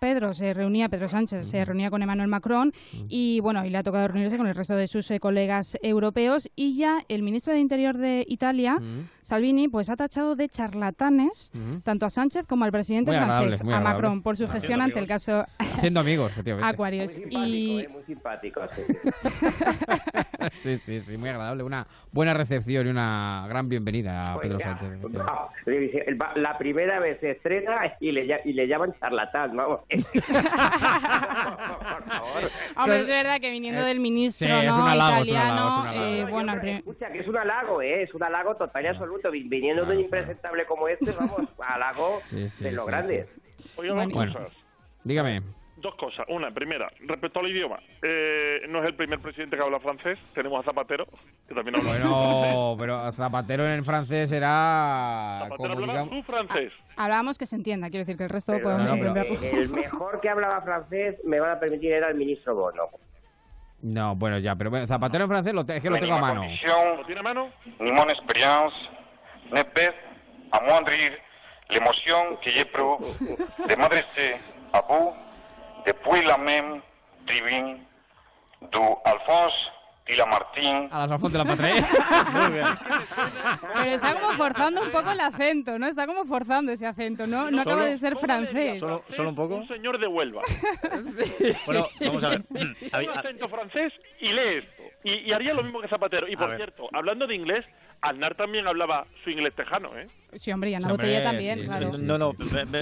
Pedro se reunía, Pedro Sánchez se reunía con Emmanuel Macron y bueno, y le ha tocado reunirse con el resto de sus eh, colegas europeos y ya el ministro de Interior de Italia, Salvini, pues ha tachado de charlatanes tanto a Sánchez como al presidente francés, a Macron, por su gestión ante el caso Haciendo amigos, Aquarius. y... muy simpático. <laughs> Sí. sí, sí, muy agradable. Una buena recepción y una gran bienvenida a Pedro Sánchez. la primera vez se estrena y le y le llaman charlatán, vamos. <laughs> Hombre, es verdad que viniendo del ministro ¿no? italiano, eh, bueno, escucha, que es un halago, ¿eh? es un halago total y absoluto. Viniendo de un impresentable como este, vamos, halago de lo grande. Oye, bueno, dígame dos cosas. Una, primera, respecto al idioma, eh, no es el primer presidente que habla francés. Tenemos a Zapatero, que también habla bueno, pero Zapatero en francés era... Zapatero hablaba su francés. Ah, hablábamos que se entienda, quiero decir que el resto podemos entenderlo. El mejor que hablaba francés, me van a permitir, era el ministro Bono. No, bueno, ya, pero Zapatero en francés lo es que lo tengo a mano. ¿Lo tiene a mano? Ni mon expérience ne peut amoindrir l'émotion que j'éprouve de m'adresser à vous Depuis la même tribune du Alphonse y la Martín. A las Alfonso de la Patria. <laughs> Muy bien. Pero está como forzando un poco el acento, ¿no? Está como forzando ese acento, ¿no? No acaba de ser francés. ¿Solo, ¿Solo, un poco? Un señor de Huelva. <laughs> sí. Bueno, vamos a ver. Tiene <laughs> un acento francés y lee esto. Y, y, haría lo mismo que Zapatero. Y por cierto, hablando de inglés, Aznar también hablaba su inglés tejano, ¿eh? Sí, hombre, y Ana Botella también, claro. no, no,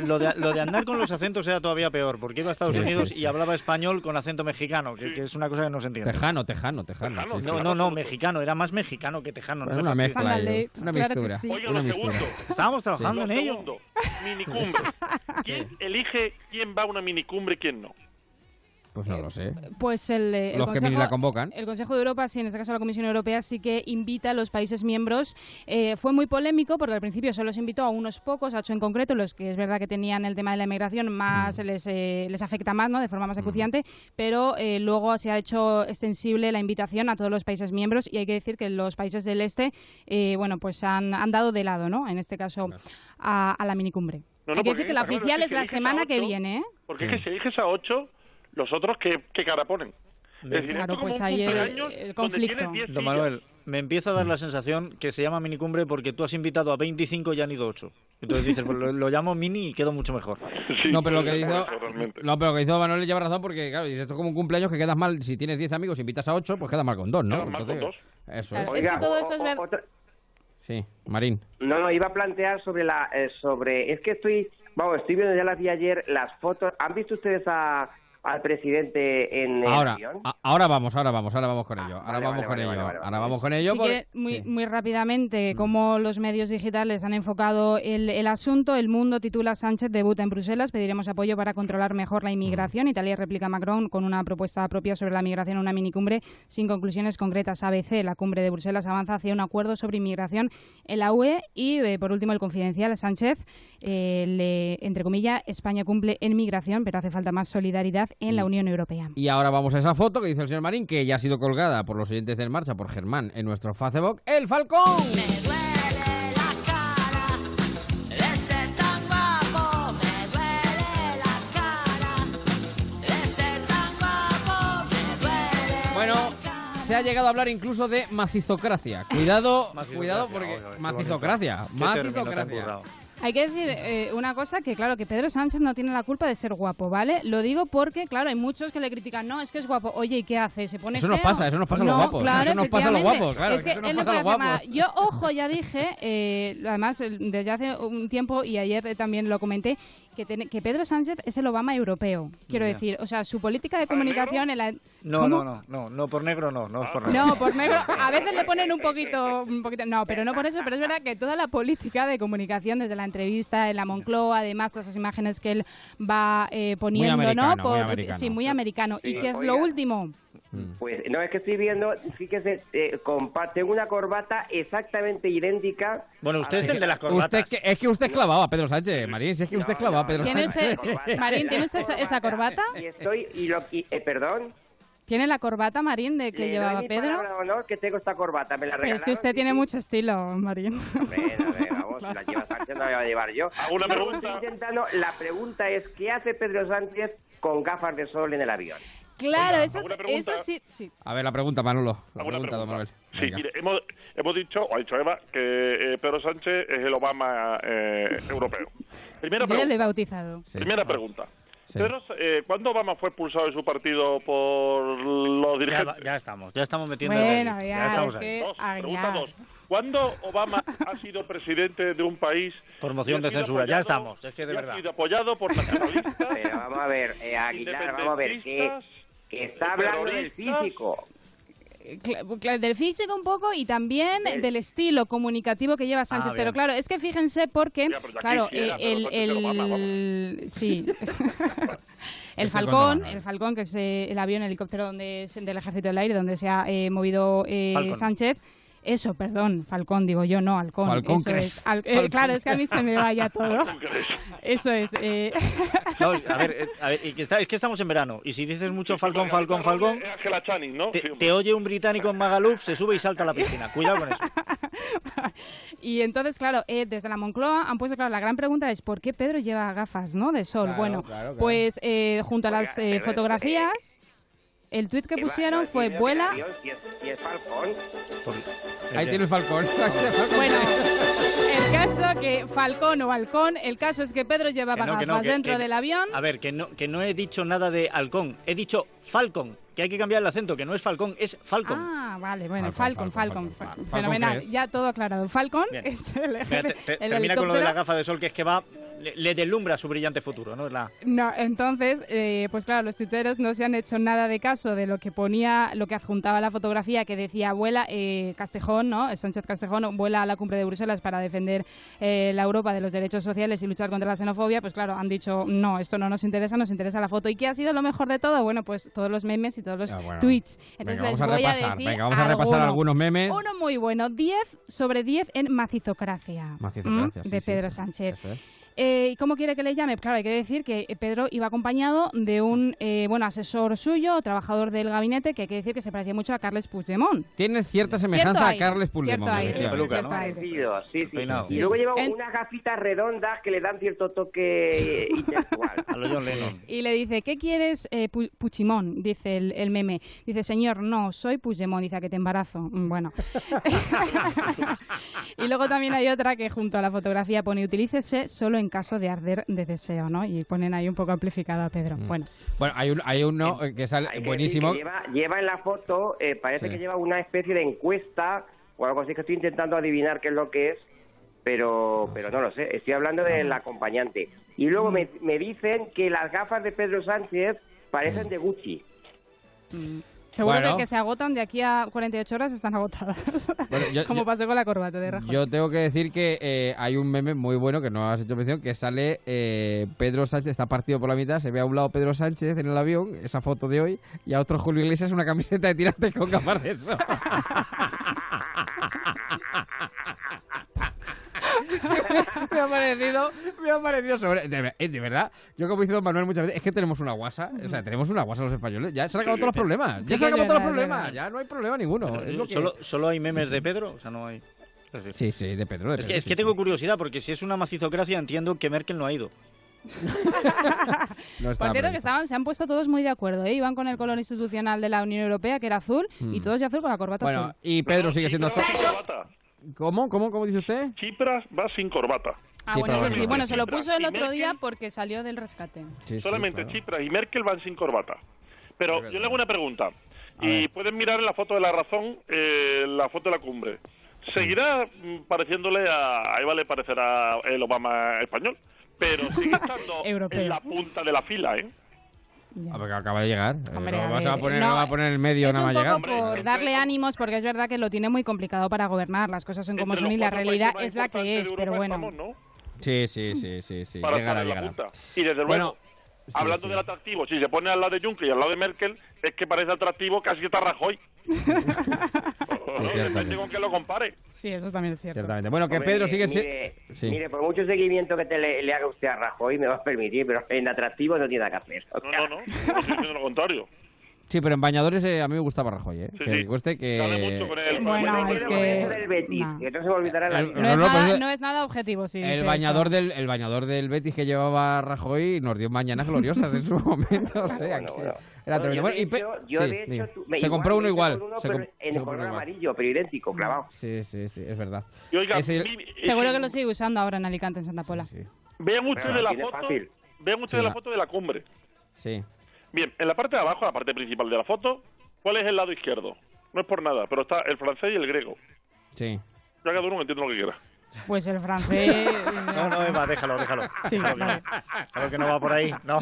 lo de, lo de Aznar con los acentos era todavía peor, porque iba a Estados Unidos y hablaba español con acento mexicano, que, es una cosa que no se entiende. Tejano, tejano, tejano. no, no, no, mexicano, era más mexicano que tejano. No una mezcla, una mistura. Oiga, una mistura. Estábamos trabajando en ello. Minicumbre. <laughs> ¿Quién elige quién va a una minicumbre y quién no? Pues no lo sé. Pues el, eh, Los Consejo, que la convocan. El Consejo de Europa, sí, en este caso la Comisión Europea, sí que invita a los países miembros. Eh, fue muy polémico porque al principio solo se invitó a unos pocos, a ocho en concreto, los que es verdad que tenían el tema de la inmigración más, mm. les, eh, les afecta más, ¿no? De forma más mm. acuciante, pero luego se ha hecho extensible la invitación a todos los países miembros y hay que decir que los países del este, bueno, pues han, han dado de lado, ¿no? En este caso, a, la minicumbre. hay que decir que la oficial es, la semana que viene, ¿eh? Porque es que si eliges a ocho los otros, ¿qué, qué cara ponen? Es claro, pues ahí el, conflicto. Don Manuel, me empieza a dar la sensación que se llama minicumbre porque tú has invitado a 25 y han ido 8. Entonces dices, pues lo, llamo mini y quedo mucho mejor. <laughs> no, pero lo que hizo, no, pero lo que hizo Manuel le lleva razón porque, claro, dices, esto es como un cumpleaños que quedas mal. Si tienes 10 amigos y invitas a 8, pues quedas mal con 2, ¿no? mal con dos. Eso es. que todo eso es verdad. Sí, Marín. No, no, iba a plantear sobre la... Eh, sobre Es que estoy... Vamos, estoy viendo ya las vi ayer las fotos. ¿Han visto ustedes a al presidente en ahora, el avión? ahora vamos, ahora vamos, ahora vamos con ello. Ahora vale, vamos vale, con vale, ello. ahora vamos con ello. Que muy, sí. muy rápidamente, cómo los medios digitales han enfocado el, el asunto. El Mundo titula Sánchez debuta en Bruselas. Pediremos apoyo para controlar mejor la inmigración. Italia replica Macron con una propuesta propia sobre la migración, una minicumbre sin conclusiones concretas. ABC, la cumbre de Bruselas, avanza hacia un acuerdo sobre inmigración en la UE. Y, eh, por último, el confidencial Sánchez, eh, le- entre comillas, España cumple en migración, pero hace falta más solidaridad en la Unión Europea. Y ahora vamos a esa foto que dice el señor Marín, que ya ha sido colgada por los oyentes de En Marcha, por Germán, en nuestro Facebook, ¡El Falcón! Bueno, se ha llegado a hablar incluso de macizocracia. Cuidado, <laughs> cuidado porque macizocracia, macizocracia. Hay que decir eh, una cosa, que claro, que Pedro Sánchez no tiene la culpa de ser guapo, ¿vale? Lo digo porque, claro, hay muchos que le critican, no, es que es guapo. Oye, ¿y qué hace? ¿Se pone Eso nos feo? pasa, eso nos pasa a los No, guapos, Claro, eso nos pasa a los efectivamente. guapos, claro, Es que eso nos él no pasa a los guapos. Yo, ojo, ya dije, eh, además, el- desde hace un tiempo, y ayer eh, también lo comenté, que, ten- que Pedro Sánchez es el Obama europeo. Quiero Ya. decir, o sea, su política de comunicación... En la... No, ¿Cómo? no, no, no, no, por negro no, no es por negro. No, por negro. A veces le ponen un poquito, un poquito. No, pero no por eso. Pero es verdad que toda la política de comunicación, desde la entrevista en la Moncloa, además todas esas imágenes que él va eh, poniendo, americano, ¿no? muy americano. Sí, muy americano. Sí, ¿Y qué es oiga. lo último? Pues no, es que estoy viendo, fíjese, eh, compa- tengo una corbata exactamente idéntica. Bueno, usted es el de las Usted corbatas. es que, es que usted es clavado a Pedro Sánchez, Marín, si es que usted es clavado a Pedro ¿Tiene Sánchez. usted, <laughs> Marín, ¿tiene usted esa, esa corbata? Y estoy, y lo, y, eh, perdón. ¿Tiene la corbata, Marín, de que Le llevaba mi Pedro? honor que tengo esta corbata, me la Pero regalaron. es que usted tiene mucho estilo, Marín. Hombre, no, venga, vamos, si la <laughs> lleva Sánchez no la voy a llevar yo. ¿Alguna Luego pregunta? la pregunta es, ¿qué hace Pedro Sánchez con gafas de sol en el avión? Claro, Oiga, eso, eso sí, sí. A ver, la pregunta, Manolo. La ¿Alguna pregunta, don Manuel. Sí, mire, hemos, hemos dicho, o ha dicho Eva, que eh, Pedro Sánchez es el Obama eh, europeo. <laughs> Primera Yo ya le he bautizado. Primera pregunta. Sí. Eh, ¿Cuándo Obama fue expulsado de su partido por los Ya, dirigentes? va- ya estamos, ya estamos metiendo Bueno, el ya, estamos es ahí. que... Dos, pregunta ya. dos. ¿Cuándo Obama ha sido presidente de un país Por moción de censura, ya apoyado- estamos, es que de y verdad. ha sido apoyado por nacionalistas, Pero vamos a ver, eh, Aguilar, vamos a ver, que, que está hablando del físico. Del físico un poco y también del estilo comunicativo que lleva Sánchez. Ah, pero bien. claro, es que fíjense porque, Ya, pero claro, quisiera, eh, pero el, Sánchez mama, el, sí, <laughs> <laughs> el el Falcón, el Falcón que es eh, el avión helicóptero donde es del Ejército del Aire donde se ha eh, movido eh. Sánchez. Eso, perdón, Falcón, digo yo, no, Halcón. Falcón eso Crest. es. Al- eh, Falcón claro, es que a mí se me vaya todo. Eso es. eh, <laughs> No, a ver, eh, a ver, y que está- es que estamos en verano. Y si dices mucho Falcón, Falcón, Falcón, ¿no? te, oye un británico en Magaluf, se sube y salta a la piscina. Cuidado con eso. <laughs> Y entonces, claro, eh, desde la Moncloa han puesto, claro, la gran pregunta es ¿por qué Pedro lleva gafas, no, de sol? Claro, bueno, claro, claro. pues eh, junto a las eh, fotografías, el tuit que pusieron fue vuela... es, es Falcón, <laughs> Ahí tiene el Falcón. Falcón. Bueno, el caso que Falcón o Halcón, el caso es que Pedro llevaba Que no, que gafas que- dentro que- del avión. A ver, que no, que no he dicho nada de halcón, he dicho Falcon, que hay que cambiar el acento, que no es Falcón, es Falcon. Ah, vale, bueno, Falcon, Falcon, Falcon, Falcon, Falcon. fe- Falcon fenomenal, ya todo aclarado. Falcon Bien. es el, Mira, te- te- el termina con lo de la helicóptero. gafa de sol, que es que va, le, le deslumbra su brillante futuro, ¿no? La... No, entonces, eh, pues claro, los tuiteros no se han hecho nada de caso de lo que ponía, lo que adjuntaba la fotografía que decía vuela eh, Castejón, ¿no? Sánchez Castejón vuela a la cumbre de Bruselas para defender eh, la Europa de los derechos sociales y luchar contra la xenofobia. Pues claro, han dicho no, esto no nos interesa, nos interesa la foto. ¿Y qué ha sido lo mejor de todo? Bueno, pues todos los memes y todos los Ah, bueno. tweets. Entonces Venga, les vamos a voy repasar, a decir venga, vamos a repasar alguno. algunos memes. Uno muy bueno, 10 sobre 10 en macizocracia. Macizocracia, ¿m? sí, de Pedro Sánchez. es. Eh, ¿y ¿Cómo quiere que le llame? Claro, hay que decir que eh, Pedro iba acompañado de un eh, bueno asesor suyo, trabajador del gabinete, que hay que decir que se parecía mucho a Carles Puigdemont. Tiene cierta semejanza a Carles Puigdemont. Y luego lleva En- unas gafitas redondas que le dan cierto toque <laughs> intelectual. A lo John Lennon. Y le dice, ¿qué quieres, eh, Pu- Puigdemont? Dice el, el meme. Dice, señor, no, soy Puigdemont. Dice, ¿a que te embarazo? Mm, Bueno. <laughs> <laughs> y luego también hay otra que junto a la fotografía pone, utilícese solo en caso de arder de deseo, ¿no? Y ponen ahí un poco amplificado a Pedro. Mm. Bueno, Bueno, hay, un, hay uno eh, que sale Hay que buenísimo. que lleva, lleva en la foto, eh, parece Sí. que lleva una especie de encuesta o algo así que estoy intentando adivinar qué es lo que es, pero, pero no lo sé. Estoy hablando del acompañante. Y luego me, me dicen que las gafas de Pedro Sánchez parecen de Gucci. Mm. Seguro que, se agotan de aquí a 48 horas están agotadas. <laughs> Como pasó con la corbata de Rajoy. Yo tengo que decir que eh, hay un meme muy bueno que no has hecho mención, que sale eh, Pedro Sánchez, está partido por la mitad, se ve a un lado Pedro Sánchez en el avión, esa foto de hoy, y a otro Julio Iglesias una camiseta de tirantes con gafas de eso. <laughs> <laughs> me ha parecido, me ha parecido sobre. De, de, verdad, yo como dice Don Manuel muchas veces, es que tenemos una guasa, o sea, tenemos una guasa los españoles, ya se han acabado todos los problemas, ya se han acabado todos los problemas, ya no hay problema ninguno. solo, solo hay memes de Pedro, o sea, no hay. Sí, sí, de Pedro. es que, es que tengo curiosidad, porque si es una macizocracia, entiendo que Merkel no ha ido. no Por cierto, que estaban, se han puesto todos muy de acuerdo, ¿eh? Iban con el color institucional de la Unión Europea, que era azul, y mm. todos de azul con la corbata bueno, y Pedro sigue siendo azul. ¿Cómo? ¿Cómo? ¿Cómo dice usted? Chipras va sin corbata. Ah, bueno, eso sí. Bueno, se lo puso el otro día porque salió del rescate. Solamente Chipras y Merkel van sin corbata. Pero yo le hago una pregunta. y pueden mirar en la foto de la razón, eh, la foto de la cumbre. ¿Seguirá mm, pareciéndole a... Ahí vale parecerá el Obama español, pero sigue <laughs> estando en la punta de la fila, ¿eh? A ver, acaba de llegar. Eh, no, vas a poner, no, va a poner el medio nada más llegar. por darle ánimos, porque es verdad que lo tiene muy complicado para gobernar. Las cosas son como son y la realidad es la que es, pero bueno. Sí, sí, sí, sí, sí. Llegará, llegará. Y desde luego, bueno, hablando del atractivo, si se pone al lado de Juncker y al lado de Merkel, es que parece atractivo casi que está Rajoy. <laughs> sí, con que lo compare. Sí, eso también es cierto. Ciertamente. Bueno, que Pedro sigue... Mire, mire, por mucho seguimiento que te le, haga usted a Rajoy, me va a permitir, pero en atractivo no tiene nada que hacer. No, no, no, no, estoy diciendo lo contrario. Sí, pero en bañadores eh, a mí me gustaba Rajoy, ¿eh? Sí, que sí. cueste que... mucho con él. Bueno, es que... Del Betis, no. que no se me olvidará la no, es nada, no, es nada, objetivo, sí. El bañador, del, el bañador del Betis que llevaba Rajoy nos dio mañanas gloriosas en su <laughs> momento, o sea, bueno, que bueno. era tremendo. Bueno, yo, de hecho, yo sí, de hecho me, se compró uno igual. Uno, se comp en el color amarillo, pero idéntico, clavado. Sí, sí, sí, es verdad. Y oiga, el... Seguro que lo sigue usando ahora en Alicante, en Santa Pola. Sí, sí. Vea mucho de la foto, vea mucho de la foto de la cumbre. Sí. Bien, en la parte de abajo, la parte principal de la foto, ¿cuál es el lado izquierdo? No es por nada, pero está el francés y el griego. Sí. Ya cada uno entiende lo que quiera. Pues el francés... <laughs> no, no, Eva, déjalo, déjalo. Sí, déjalo, que, que no va por ahí, no.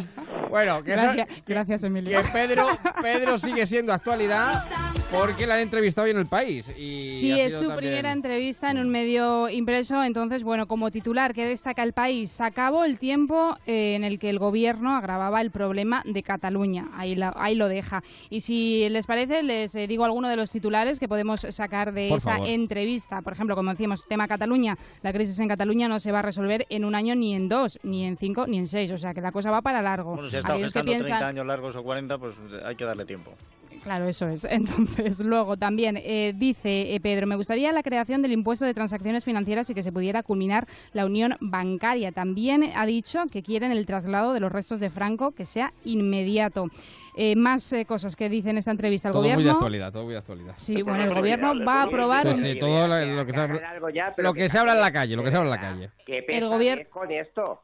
Bueno, que gracias, gracias Emilio. Que Pedro, Pedro sigue siendo actualidad porque la han entrevistado hoy en el país. Y sí, es su primera entrevista en un medio impreso. Entonces, bueno, como titular que destaca el país, acabó el tiempo eh, en el que el gobierno agravaba el problema de Cataluña. Ahí, ahí lo deja. Y si les parece, les eh, digo alguno de los titulares que podemos sacar de esa entrevista. Por ejemplo, como decíamos, tema Cataluña. La crisis en Cataluña no se va a resolver en un año, ni en dos, ni en cinco, ni en seis. O sea, que la cosa va para largo. Bueno, si ha estado gestando 30 años largos o 40, pues hay que darle tiempo. Claro, eso es. <laughs> Entonces, luego también eh, dice eh, Pedro, me gustaría la creación del impuesto de transacciones financieras y que se pudiera culminar la unión bancaria. También ha dicho que quieren el traslado de los restos de Franco que sea inmediato. Eh, más cosas que dice en esta entrevista el todo gobierno. Muy de actualidad, todo muy de actualidad. Sí, bueno, el gobierno va a aprobar. Pues sí, todo lo, que, se habla, lo que se habla en la calle, lo que se habla en la calle. el gobierno con esto?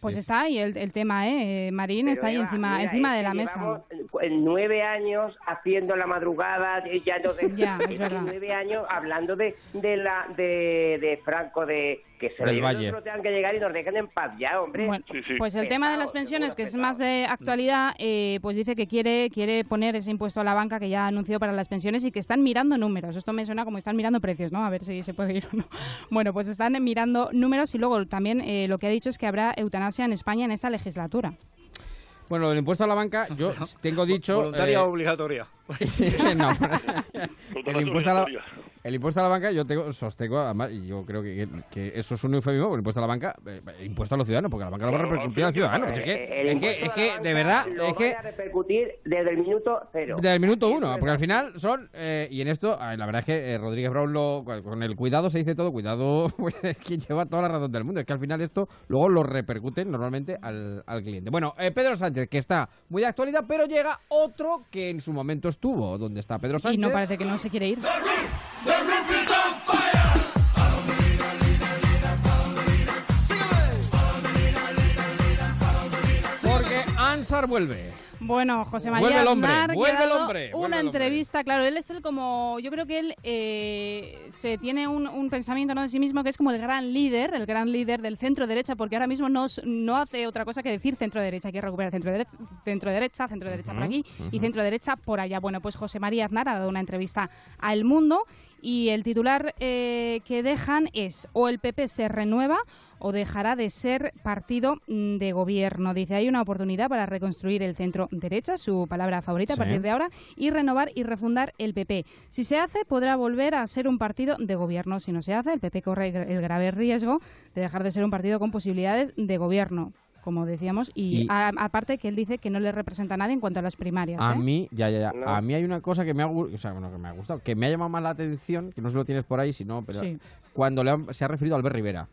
Pues está ahí el, tema, ¿eh? Marín está ahí encima, encima de la mesa. Nueve años haciendo la madrugada, ya no de, <laughs> ya, es verdad. nueve años hablando de, de la de, de Franco de que se lo Valle. tengan que llegar y nos dejen en paz ya, hombre. Pues el tema de las pensiones, que es más de actualidad, eh, pues dice que quiere quiere poner ese impuesto a la banca que ya anunció para las pensiones y que están mirando números. Esto me suena como están mirando precios, ¿no? A ver si se puede ir o no. <laughs> Bueno, pues están mirando números y luego también eh, lo que ha dicho es que habrá eutanasia en España en esta legislatura. Bueno, el impuesto a la banca, yo <laughs> tengo dicho... Voluntaria o eh, obligatoria. <laughs> no, el impuesto a la, el impuesto a la banca, yo tengo, sostengo, además, y yo creo que, que, eso es un eufemismo, el impuesto a la banca, eh, impuesto a los ciudadanos, porque la banca lo va a repercutir al ciudadano. Es que, es que, es que de verdad, es que... a repercutir desde el minuto cero. Desde el minuto uno, porque al final son, eh, y en esto, la verdad es que eh, Rodríguez Brown, lo, con el cuidado se dice todo, cuidado, <laughs> pues, es quien lleva toda la razón del mundo, es que al final esto luego lo repercuten normalmente al, al cliente. Bueno, Pedro Sánchez, que está muy de actualidad, pero llega otro que en su momento estuvo, donde está Pedro Sánchez. Y no parece que no se quiere ir. Porque Vuelve. Bueno, José María Aznar, una entrevista, claro, él es el como, yo creo que él eh, se tiene un, pensamiento ¿no? de sí mismo que es como el gran líder, el gran líder del centro derecha, porque ahora mismo no, no hace otra cosa que decir centro derecha, hay que recuperar centro, centro derecha, centro derecha por aquí y centro derecha por allá. Bueno, pues José María Aznar ha dado una entrevista a El Mundo y el titular eh, que dejan es o el PP se renueva o dejará de ser partido mm, de gobierno. Dice, hay una oportunidad para reconstruir el centro derecha, su palabra favorita a partir de ahora, y renovar y refundar el PP. Si se hace, podrá volver a ser un partido de gobierno. Si no se hace, el PP corre el grave riesgo de dejar de ser un partido con posibilidades de gobierno como decíamos, y, aparte que él dice que no le representa a nadie en cuanto a las primarias. A ¿eh? mí, ya, ya, ya. A mí hay una cosa que me ha, o sea, bueno, que me ha gustado, que me ha llamado más la atención, que no sé si lo tienes por ahí, sino, pero cuando le se ha referido a Albert Rivera.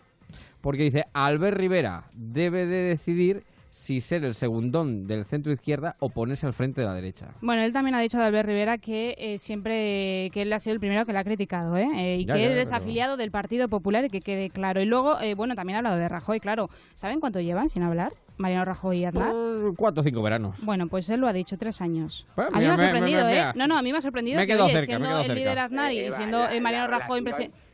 Porque dice, Albert Rivera debe de decidir si ser el segundón del centro izquierda o ponerse al frente de la derecha. Bueno, él también ha dicho de Albert Rivera que eh, siempre que él ha sido el primero que le ha criticado, ¿eh? eh y que él es afiliado del Partido Popular y que quede claro. Y luego, eh, bueno, también ha hablado de Rajoy, claro. ¿Saben cuánto llevan sin hablar? Mariano Rajoy y Aznar? Pues, cuatro o cinco veranos. Bueno, pues él lo ha dicho, tres años. Pues, a mí me, ha sorprendido, ¿eh? No, no, a mí me ha sorprendido que siendo el líder Aznar y siendo Mariano Rajoy presidente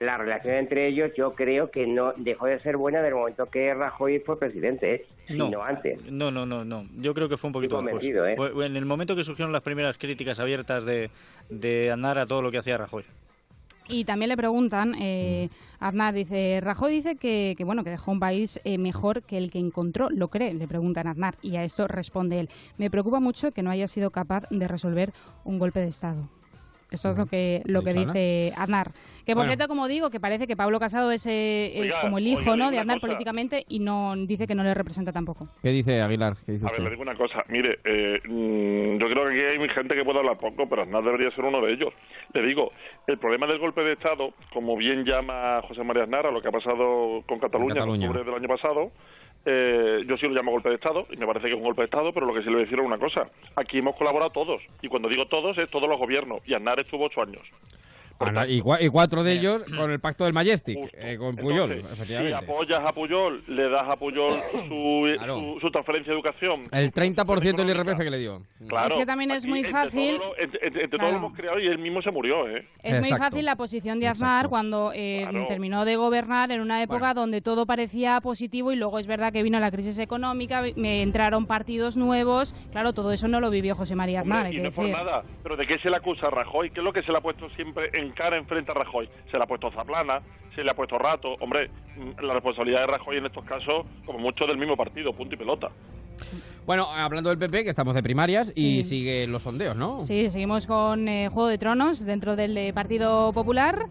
la relación entre ellos yo creo que no dejó de ser buena del momento que Rajoy fue presidente, ¿eh? no, antes. No, no, no, no. Yo creo que fue un poquito después. ¿eh? En el momento que surgieron las primeras críticas abiertas de, de Aznar a todo lo que hacía Rajoy. Y también le preguntan, eh, Aznar dice, Rajoy dice que, que, bueno que dejó un país eh, mejor que el que encontró, ¿lo cree? Le preguntan a Aznar y a esto responde él, me preocupa mucho que no haya sido capaz de resolver un golpe de Estado. Eso es lo que lo que dice Aznar. Que por cierto, como digo, que parece que Pablo Casado es, eh, es como el hijo ¿no? de Aznar políticamente y no dice que no le representa tampoco. ¿Qué dice Aguilar? dice a ver, le digo una cosa. Mire, eh, mm, yo creo que aquí hay gente que puede hablar poco, pero Aznar debería ser uno de ellos. Le digo, el problema del golpe de Estado, como bien llama José María Aznar, a lo que ha pasado con Cataluña, en octubre del año pasado, eh, yo sí lo llamo golpe de Estado y me parece que es un golpe de Estado, pero lo que sí le voy a decir es una cosa. Aquí hemos colaborado todos, y cuando digo todos es todos los gobiernos, y Aznar estuvo ocho años y, cuatro de ellos <clears throat> con el pacto del Majestic, eh, con Puyol, efectivamente. Si apoyas a Puyol, le das a Puyol su, <coughs> su, transferencia de educación. El 30% del IRPF que le dio. Claro. Es que también es muy fácil. entre, todos hemos creado y él mismo se murió, ¿eh? Es muy fácil la posición de Aznar cuando eh, terminó de gobernar en una época donde todo parecía positivo y luego es verdad que vino la crisis económica, me entraron partidos nuevos. Claro, todo eso no lo vivió José María Aznar. y no por nada. Pero ¿de qué se le acusa a Rajoy? ¿Qué es lo que se le ha puesto siempre en cara enfrente a Rajoy. Se le ha puesto Zaplana, se le ha puesto Rato. Hombre, mm, la responsabilidad de Rajoy en estos casos, como mucho del mismo partido, punto y pelota. Bueno, hablando del PP, que estamos de primarias y sigue los sondeos, ¿no? Sí, seguimos con eh, Juego de Tronos dentro del eh, Partido Popular.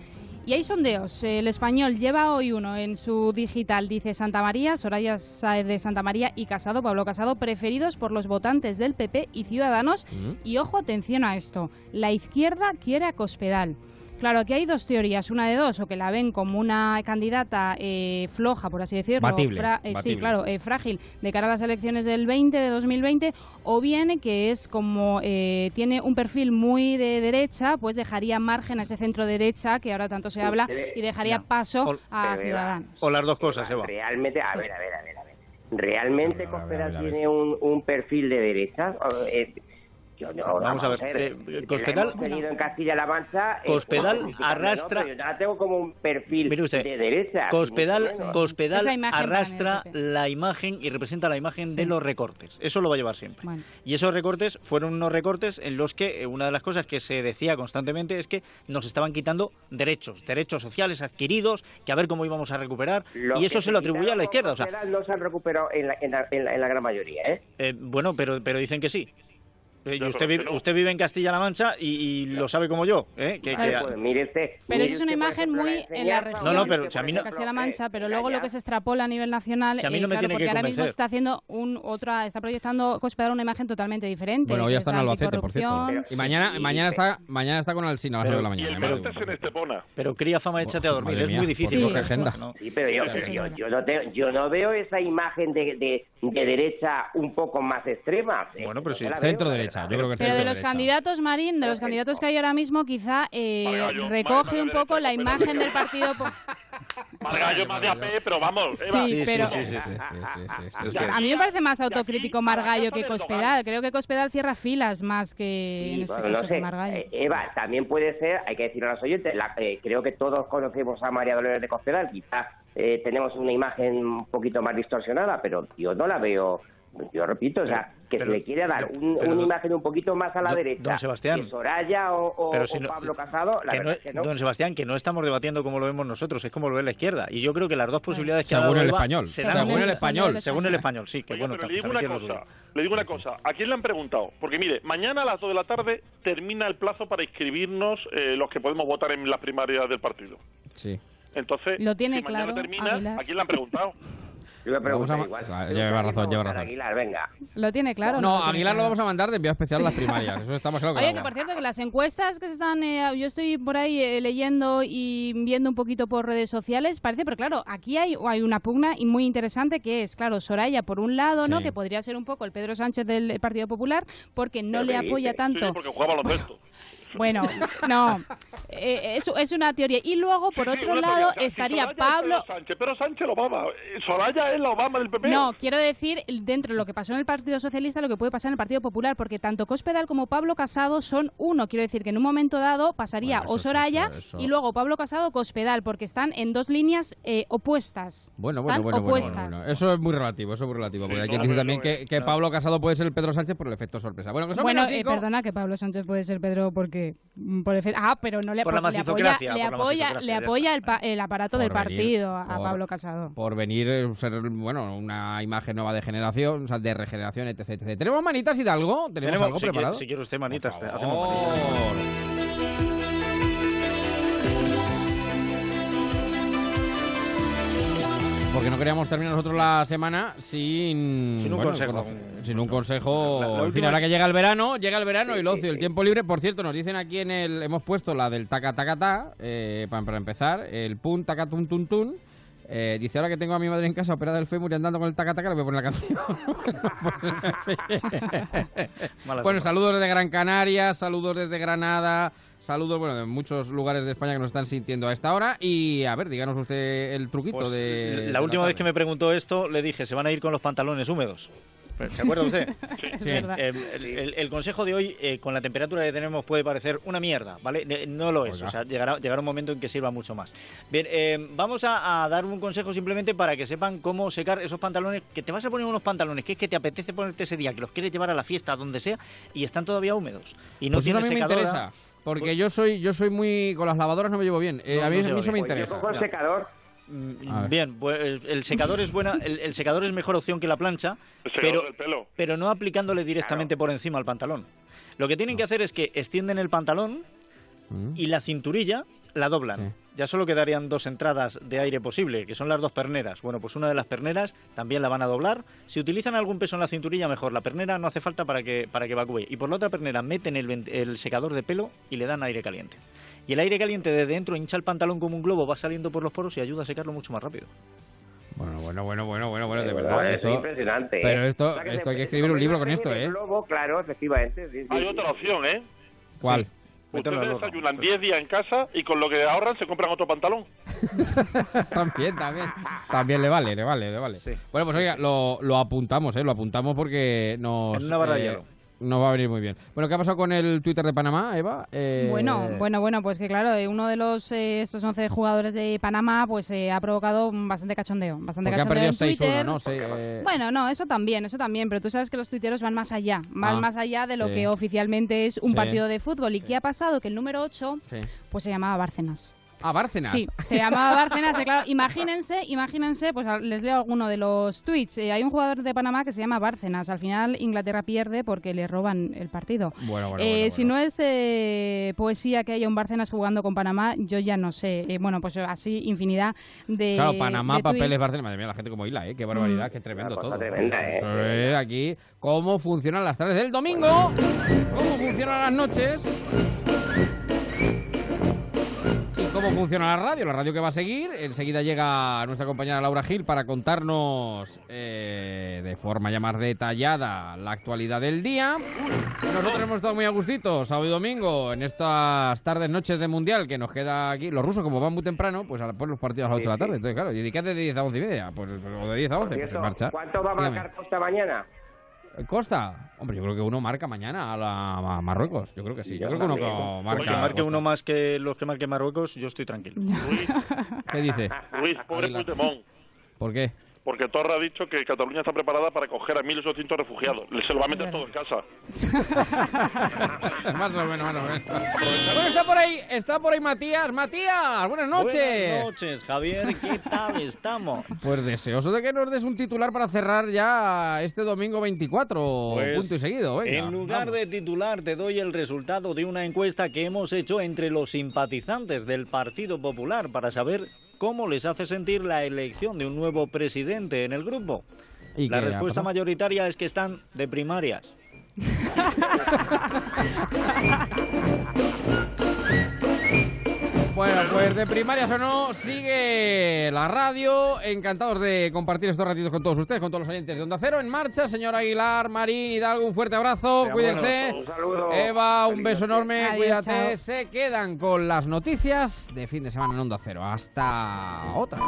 Y hay sondeos. El español lleva hoy uno en su digital. Dice Santa María, Soraya Saez de Santa María y Casado, Pablo Casado, preferidos por los votantes del PP y Ciudadanos. Y ojo, atención a esto. La izquierda quiere a Cospedal. Claro, aquí hay dos teorías, una de dos, o que la ven como una candidata eh, floja, por así decirlo, eh, sí, claro, eh, frágil de cara a las elecciones del 20, de 2020, o bien que es como tiene un perfil muy de derecha, pues dejaría margen a ese centro derecha que ahora tanto se habla y dejaría paso a Ciudadanos. O las dos cosas, Eva. Realmente, a ver, a ver, a ver, a ver. ¿Realmente Cospedal tiene un, un perfil de derecha? Yo no, vamos, a ver. Eh, Cospedal. en Castilla-La Mancha. Eh, Cospedal arrastra. yo la tengo como un perfil de derecha. Cospedal, Cospedal arrastra la imagen y representa la imagen de los recortes. Eso lo va a llevar siempre. Y esos recortes fueron unos recortes en los que eh, una de las cosas que se decía constantemente es que nos estaban quitando derechos, derechos sociales adquiridos, que a ver cómo íbamos a recuperar. y eso se lo atribuye a la izquierda. O sea, no se han recuperado en la, en la, en la, gran mayoría, ¿eh? bueno, pero, pero dicen que sí. Eh, usted, vive, usted vive en Castilla-La Mancha y, lo sabe como yo. ¿eh? Que, pero eso es una imagen muy en la región no, no, pero, de Castilla-La Mancha, pero luego lo que se extrapola a nivel nacional, a mí no eh, claro, porque ahora mismo está haciendo un otra, está proyectando Cospedal una imagen totalmente diferente. Bueno, hoy está en Albacete, por cierto. y mañana, mañana está, mañana está con Alcina a las 9 de la mañana. Pero, pero, pero cría fama, échate a dormir. es muy difícil. Sí, pero yo, yo, no no veo esa imagen de, de, de derecha un poco más extrema. Bueno, pero sí, centro derecha. Yo creo que pero de los candidatos, Marín, de los candidatos que hay ahora mismo, quizá eh, recoge un poco la imagen del partido. Margallo <laughs> más de AP, pero vamos, Eva. Sí, pero... Sí, sí, sí, A mí me parece más autocrítico Margallo que Cospedal. Creo que Cospedal cierra filas más que en este caso Margallo. Eh, Eva, también puede ser, hay que decirlo a los oyentes, eh, creo que todos conocemos a María Dolores de Cospedal, quizás eh, tenemos una imagen un poquito más distorsionada, pero yo no la veo yo repito, o sea, que se le quiere dar una imagen un poquito más a la derecha don Sebastián, que Soraya o, Pablo Casado, la verdad que no. Don Sebastián, que no estamos debatiendo como lo vemos nosotros, es como lo ve la izquierda. Y yo creo que las dos posibilidades que ha dado el español. Según, el español. Según el español, sí. Que bueno, le digo una cosa, le digo una cosa. ¿A quién le han preguntado? Porque mire, mañana a las 2 de la tarde termina el plazo para inscribirnos eh, los que podemos votar en las primarias del partido. Sí. Entonces, lo tiene si claro, termina, ¿a quién le han preguntado? <laughs> Yo me pregunto igual. lleva razón, lleva razón. Aguilar, venga. Lo tiene claro. No, Aguilar lo vamos a mandar de envío especial a las primarias. Eso estamos claro. Oye, que por cierto, que las encuestas que se están. Eh, yo estoy por ahí eh, leyendo y viendo un poquito por redes sociales. Parece, pero claro, aquí hay, hay una pugna y muy interesante que es, claro, Soraya por un lado, ¿no? Que podría ser un poco el Pedro Sánchez del Partido Popular, porque no le apoya tanto. Sí, porque jugaba los bueno, <laughs> bueno, no, eh, es, una teoría. Y luego, por otro lado, estaría Pablo... Pero Sánchez, lo Obama. Soraya es la Obama del PP. No, quiero decir, dentro de lo que pasó en el Partido Socialista, lo que puede pasar en el Partido Popular, porque tanto Cospedal como Pablo Casado son uno. Quiero decir que en un momento dado pasaría o Soraya y luego Pablo Casado Cospedal, porque están en dos líneas eh, opuestas. Bueno, bueno, bueno, bueno, Eso es muy relativo, eso es muy relativo. Porque hay que decir también que, Pablo Casado puede ser el Pedro Sánchez por el efecto sorpresa. Bueno, que bueno eh, perdona, que Pablo Sánchez puede ser Pedro porque Mm, ah, pero no le, por le apoya, le apoya, le apoya el, el, aparato del partido a, Pablo Casado. Por venir, eh, ser, bueno, una imagen nueva de generación, o sea, de regeneración, etc, etc. ¿Tenemos manitas Hidalgo? ¿Tenemos, ¿Tenemos algo preparado? si quiere usted manitas, hacemos manitas. Porque no queríamos terminar nosotros la semana sin, sin un consejo. sin un consejo. al final, ahora que llega el verano, llega el verano y el ocio, el tiempo libre. Por cierto, nos dicen aquí en el. Hemos puesto la del taca taca ta, eh, para, empezar. El pun taca tun tun tun. Eh, dice ahora que tengo a mi madre en casa operada del fémur y andando con el taca taca, le voy a poner la canción. <laughs> <laughs> bueno, saludos desde Gran Canaria, saludos desde Granada, Saludos, bueno, de muchos lugares de España que nos están sintiendo a esta hora. Y a ver, díganos usted el truquito pues, de. La última vez que me preguntó esto, le dije: se van a ir con los pantalones húmedos. ¿Se acuerda usted? <laughs> sí. Eh, el, consejo de hoy, eh, con la temperatura que tenemos, puede parecer una mierda, ¿vale? No lo es, o sea, llegará, llegará un momento en que sirva mucho más. Bien, eh, vamos a, dar un consejo simplemente para que sepan cómo secar esos pantalones, que te vas a poner unos pantalones que es que te apetece ponerte ese día, que los quieres llevar a la fiesta, donde sea, y están todavía húmedos. Y no pues tienes secadora. Porque pues yo soy yo soy muy... Con las lavadoras no me llevo bien. Eh, a mí, eso me interesa. Yo cojo el secador. Mm, bien, pues el, secador es buena, el, secador es mejor opción que la plancha, pero, pero no aplicándole directamente por encima al pantalón. Lo que tienen que hacer es que extienden el pantalón mm. y la cinturilla la doblan. Ya solo quedarían dos entradas de aire posible, que son las dos perneras. Bueno, pues una de las perneras también la van a doblar. Si utilizan algún peso en la cinturilla, mejor. La pernera no hace falta para que, para que evacúe. Y por la otra pernera meten el, el secador de pelo y le dan aire caliente. Y el aire caliente de dentro hincha el pantalón como un globo, va saliendo por los poros y ayuda a secarlo mucho más rápido. Bueno, bueno, bueno, bueno, bueno, bueno, de verdad. es impresionante. Pero ¿eh? esto, esto hay que escribir un libro con esto, ¿eh? Globo, claro, efectivamente. Hay otra opción, ¿eh? ¿Cuál? Ustedes desayunan 10 días en casa y con lo que ahorran se compran otro pantalón. <laughs> también, también. También le vale, le vale, le vale. Bueno, pues oiga, lo, lo apuntamos, ¿eh? Lo apuntamos porque nos... En una barra eh, no va a venir muy bien. Bueno, ¿qué ha pasado con el Twitter de Panamá, Eva? Eh, bueno, bueno, bueno, pues que claro, eh, uno de los eh, estos 11 jugadores de Panamá pues ha provocado bastante cachondeo, bastante cachondeo en Twitter. ¿no? Bueno, no, eso también, eso también, pero tú sabes que los tuiteros van más allá, van ah, más allá de lo que oficialmente es un partido de fútbol. ¿Y qué ha pasado? Que el número 8 pues se llamaba Bárcenas. ¿A Bárcenas? Sí, se llamaba <laughs> Bárcenas. claro, imagínense, imagínense, pues les leo alguno de los tweets. Eh, hay un jugador de Panamá que se llama Bárcenas. Al final Inglaterra pierde porque le roban el partido. Bueno, bueno, eh, bueno, Si no es eh, poesía que haya un Bárcenas jugando con Panamá, yo ya no sé. bueno, pues así infinidad de. Claro, Panamá, papeles, Bárcenas. Madre mía, la gente como hila, ¿eh? Qué barbaridad, mm. qué tremendo todo. Tremenda, aquí cómo funcionan las tardes del domingo, cómo funcionan las noches cómo funciona la radio, la radio que va a seguir. Enseguida llega nuestra compañera Laura Gil para contarnos eh, de forma ya más detallada la actualidad del día. Nosotros hemos estado muy a gustito, sábado y domingo, en estas tardes, noches de Mundial que nos queda aquí. Los rusos, como van muy temprano, pues, pues los partidos a las 8 de la tarde. Entonces, claro, ¿y de qué de 10 a 11 y media? Pues, o de 10 a 11, pues en marcha. ¿Cuánto va a marcar Costa mañana? Costa, hombre, yo creo que uno marca mañana a, la, Marruecos. Yo creo que sí. Yo, creo que uno marca. Que marque uno más que los que marque Marruecos, yo estoy tranquilo. <laughs> ¿Qué dice? Luis, pobre Puigdemont. ¿Por qué? Porque Torra ha dicho que Cataluña está preparada para acoger a 1.800 refugiados. Se lo va a meter todo en casa. <laughs> más o menos, más o menos. Bueno, está por ahí, está por ahí Matías. Matías, buenas noches. Buenas noches, Javier. ¿Qué tal estamos? <laughs> Pues deseoso de que nos des un titular para cerrar ya este domingo 24, pues, punto y seguido. en lugar de titular, te doy el resultado de una encuesta que hemos hecho entre los simpatizantes del Partido Popular para saber cómo les hace sentir la elección de un nuevo presidente en el grupo. la respuesta mayoritaria es que están de primarias. <laughs> Bueno, pues de primarias o no, sigue la radio. Encantados de compartir estos ratitos con todos ustedes, con todos los oyentes de Onda Cero. En marcha, señor Aguilar, Marín, Hidalgo, un fuerte abrazo. Cuídense. un saludo. Eva, un beso enorme. Cuídate. Se quedan con las noticias de fin de semana en Onda Cero. Hasta otra.